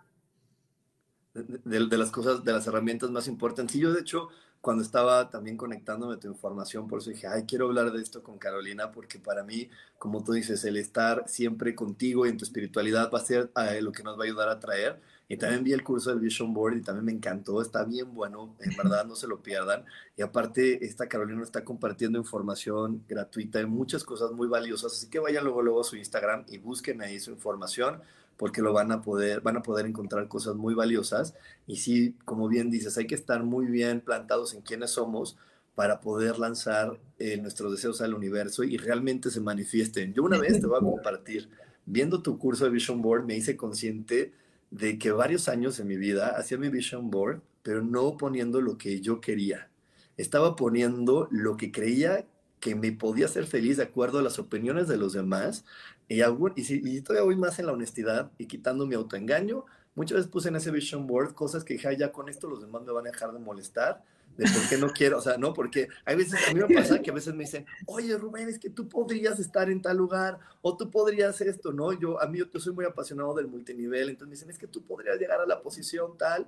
S1: De, de, las cosas, de las herramientas más importantes. Y yo, de hecho, cuando estaba también conectándome a tu información, por eso dije, ay, quiero hablar de esto con Carolina, porque para mí, como tú dices, el estar siempre contigo y en tu espiritualidad va a ser eh, lo que nos va a ayudar a traer. Y también vi el curso del Vision Board y también me encantó, está bien bueno, en verdad no se lo pierdan. Y aparte, esta Carolina está compartiendo información gratuita de muchas cosas muy valiosas, así que vayan luego, luego a su Instagram y busquen ahí su información porque lo van a poder, van a poder encontrar cosas muy valiosas. Y sí, como bien dices, hay que estar muy bien plantados en quiénes somos para poder lanzar eh, nuestros deseos al universo y realmente se manifiesten. Yo una vez te voy a compartir, viendo tu curso de Vision Board, me hice consciente de que varios años en mi vida hacía mi Vision Board, pero no poniendo lo que yo quería. Estaba poniendo lo que creía que me podía hacer feliz de acuerdo a las opiniones de los demás. Y, y, si, y todavía voy más en la honestidad y quitando mi autoengaño. Muchas veces puse en ese vision board cosas que dije, ya con esto los demás me van a dejar de molestar, de por qué no quiero, o sea, no, porque hay veces, a mí me pasa que a veces me dicen, oye Rubén, es que tú podrías estar en tal lugar, o tú podrías esto, ¿no? Yo, a mí, yo soy muy apasionado del multinivel, entonces me dicen, es que tú podrías llegar a la posición tal,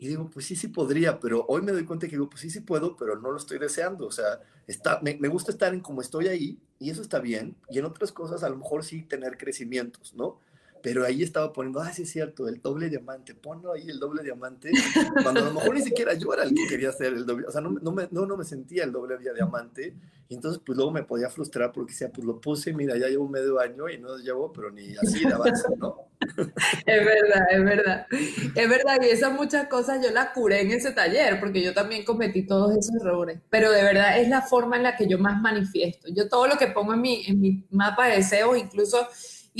S1: y digo, pues sí, sí podría, pero hoy me doy cuenta que digo, pues sí, sí puedo, pero no lo estoy deseando. O sea, está, me, me, gusta estar en como estoy ahí y eso está bien. Y en otras cosas a lo mejor sí tener crecimientos, ¿no? Pero ahí estaba poniendo, ah, sí es cierto, el doble diamante, ponlo ahí el doble diamante, cuando a lo mejor ni siquiera yo era el que quería hacer el doble, o sea, no, no, me, no, no me sentía el doble diamante, y entonces pues luego me podía frustrar porque decía, pues lo puse, mira, ya llevo medio año y no llevo, pero ni así de avance, ¿no?
S2: Es verdad, es verdad, es verdad, y esas muchas cosas yo las curé en ese taller, porque yo también cometí todos esos errores, pero de verdad es la forma en la que yo más manifiesto, yo todo lo que pongo en mi, en mi mapa de deseos, incluso,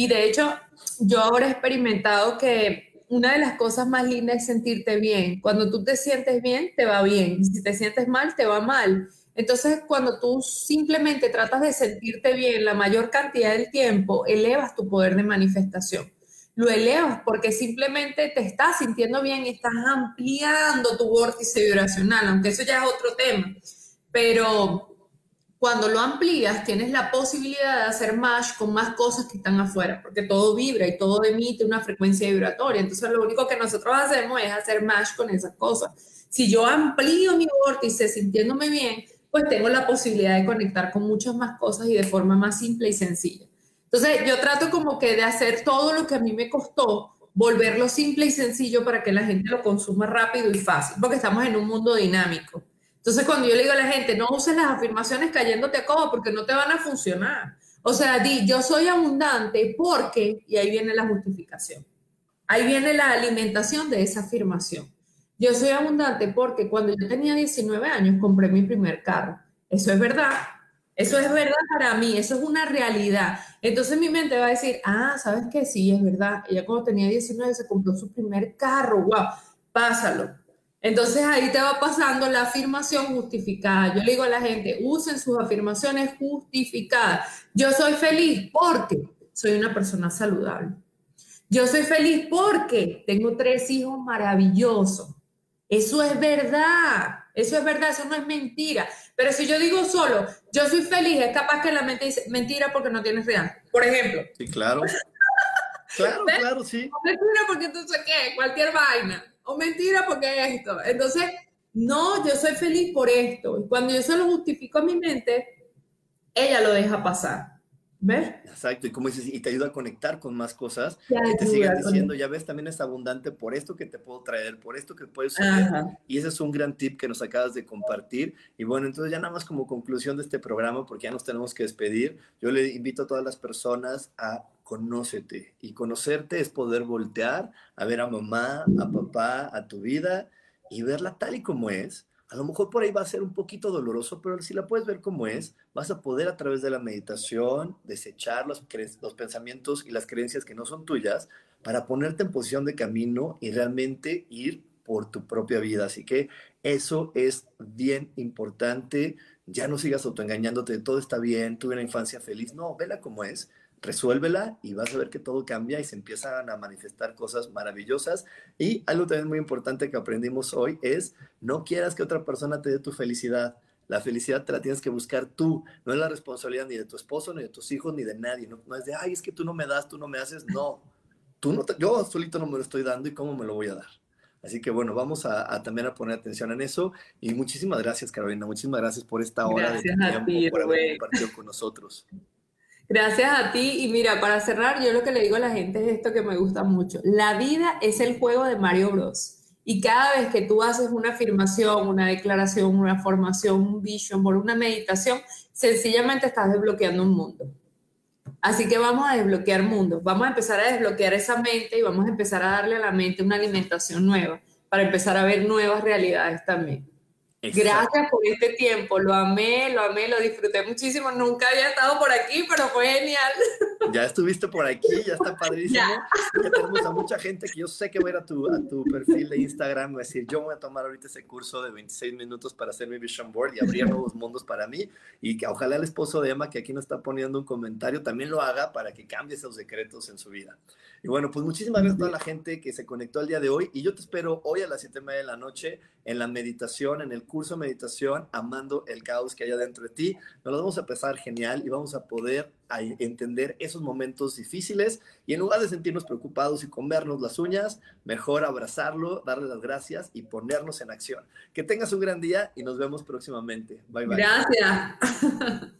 S2: y de hecho, yo ahora he experimentado que una de las cosas más lindas es sentirte bien. Cuando tú te sientes bien, te va bien. Si te sientes mal, te va mal. Entonces, cuando tú simplemente tratas de sentirte bien la mayor cantidad del tiempo, elevas tu poder de manifestación. Lo elevas porque simplemente te estás sintiendo bien y estás ampliando tu vórtice vibracional, aunque eso ya es otro tema. Pero cuando lo amplías, tienes la posibilidad de hacer match con más cosas que están afuera, porque todo vibra y todo emite una frecuencia vibratoria. Entonces, lo único que nosotros hacemos es hacer match con esas cosas. Si yo amplío mi vórtice sintiéndome bien, pues tengo la posibilidad de conectar con muchas más cosas y de forma más simple y sencilla. Entonces, yo trato como que de hacer todo lo que a mí me costó, volverlo simple y sencillo para que la gente lo consuma rápido y fácil, porque estamos en un mundo dinámico. Entonces, cuando yo le digo a la gente, no uses las afirmaciones cayéndote a coba porque no te van a funcionar. O sea, di, yo soy abundante porque, y ahí viene la justificación. Ahí viene la alimentación de esa afirmación. Yo soy abundante porque cuando yo tenía 19 años compré mi primer carro. Eso es verdad. Eso es verdad para mí, eso es una realidad. Entonces mi mente va a decir, ah, ¿sabes qué? Sí, es verdad. Ella cuando tenía 19 se compró su primer carro, wow, pásalo. Entonces ahí te va pasando la afirmación justificada. Yo le digo a la gente, usen sus afirmaciones justificadas. Yo soy feliz porque soy una persona saludable. Yo soy feliz porque tengo tres hijos maravillosos. Eso es verdad. Eso es verdad, eso no es mentira. Pero si yo digo solo, yo soy feliz, es capaz que la mente dice mentira porque no tienes real. Por ejemplo.
S1: Sí, claro. claro, claro, sí.
S2: Mentira porque tú sé qué, cualquier vaina o mentira porque esto. Entonces, no, yo soy feliz por esto. Y cuando yo se lo justifico a mi mente, ella lo deja pasar. ¿Ves?
S1: Exacto, y como dices, y te ayuda a conectar con más cosas, y te sigan diciendo, ya ves, también es abundante por esto que te puedo traer, por esto que puedes hacer. Y ese es un gran tip que nos acabas de compartir. Y bueno, entonces ya nada más como conclusión de este programa, porque ya nos tenemos que despedir, yo le invito a todas las personas a conócete. Y conocerte es poder voltear a ver a mamá, a papá, a tu vida y verla tal y como es a lo mejor por ahí va a ser un poquito doloroso, pero si la puedes ver como es, vas a poder a través de la meditación desechar los, pensamientos y las creencias que no son tuyas para ponerte en posición de camino y realmente ir por tu propia vida. Así que eso es bien importante. Ya no sigas autoengañándote, todo está bien, tuve una infancia feliz. No, vela como es resuélvela y vas a ver que todo cambia y se empiezan a manifestar cosas maravillosas. Y algo también muy importante que aprendimos hoy es, no quieras que otra persona te dé tu felicidad. La felicidad te la tienes que buscar tú. No es la responsabilidad ni de tu esposo, ni de tus hijos, ni de nadie. No, es de, ay, es que tú no me das, tú no me haces. No, tú no yo solito no me lo estoy dando y cómo me lo voy a dar. Así que bueno, vamos a, también a poner atención en eso. Y muchísimas gracias, Carolina. Muchísimas gracias por esta hora de tiempo, por haber compartido con nosotros.
S2: Gracias a ti. Y mira, para cerrar, yo lo que le digo a la gente es esto que me gusta mucho. La vida es el juego de Mario Bros. Y cada vez que tú haces una afirmación, una declaración, una formación, un vision por una meditación, sencillamente estás desbloqueando un mundo. Así que vamos a desbloquear mundos, vamos a empezar a desbloquear esa mente y vamos a empezar a darle a la mente una alimentación nueva para empezar a ver nuevas realidades también. Gracias por este tiempo, lo amé, lo amé, lo disfruté muchísimo. Nunca había estado por aquí, pero fue genial.
S1: Ya estuviste por aquí, ya está padrísimo. Ya, tenemos a mucha gente que yo sé que va a ir a tu, a tu perfil de Instagram, a decir, yo voy a tomar ahorita ese curso de 26 minutos para hacer mi vision board y abrir nuevos mundos para mí. Y que ojalá el esposo de Emma, que aquí nos está poniendo un comentario, también lo haga para que cambie esos decretos en su vida. Y bueno, pues muchísimas gracias a toda la gente que se conectó el día de hoy. Y yo te espero hoy a las 7 de la noche en la meditación, en el curso de meditación, amando el caos que hay adentro de ti. Nos lo vamos a empezar genial y vamos a poder entender esos momentos difíciles. Y en lugar de sentirnos preocupados y comernos las uñas, mejor abrazarlo, darle las gracias y ponernos en acción. Que tengas un gran día y nos vemos próximamente. Bye bye.
S2: Gracias.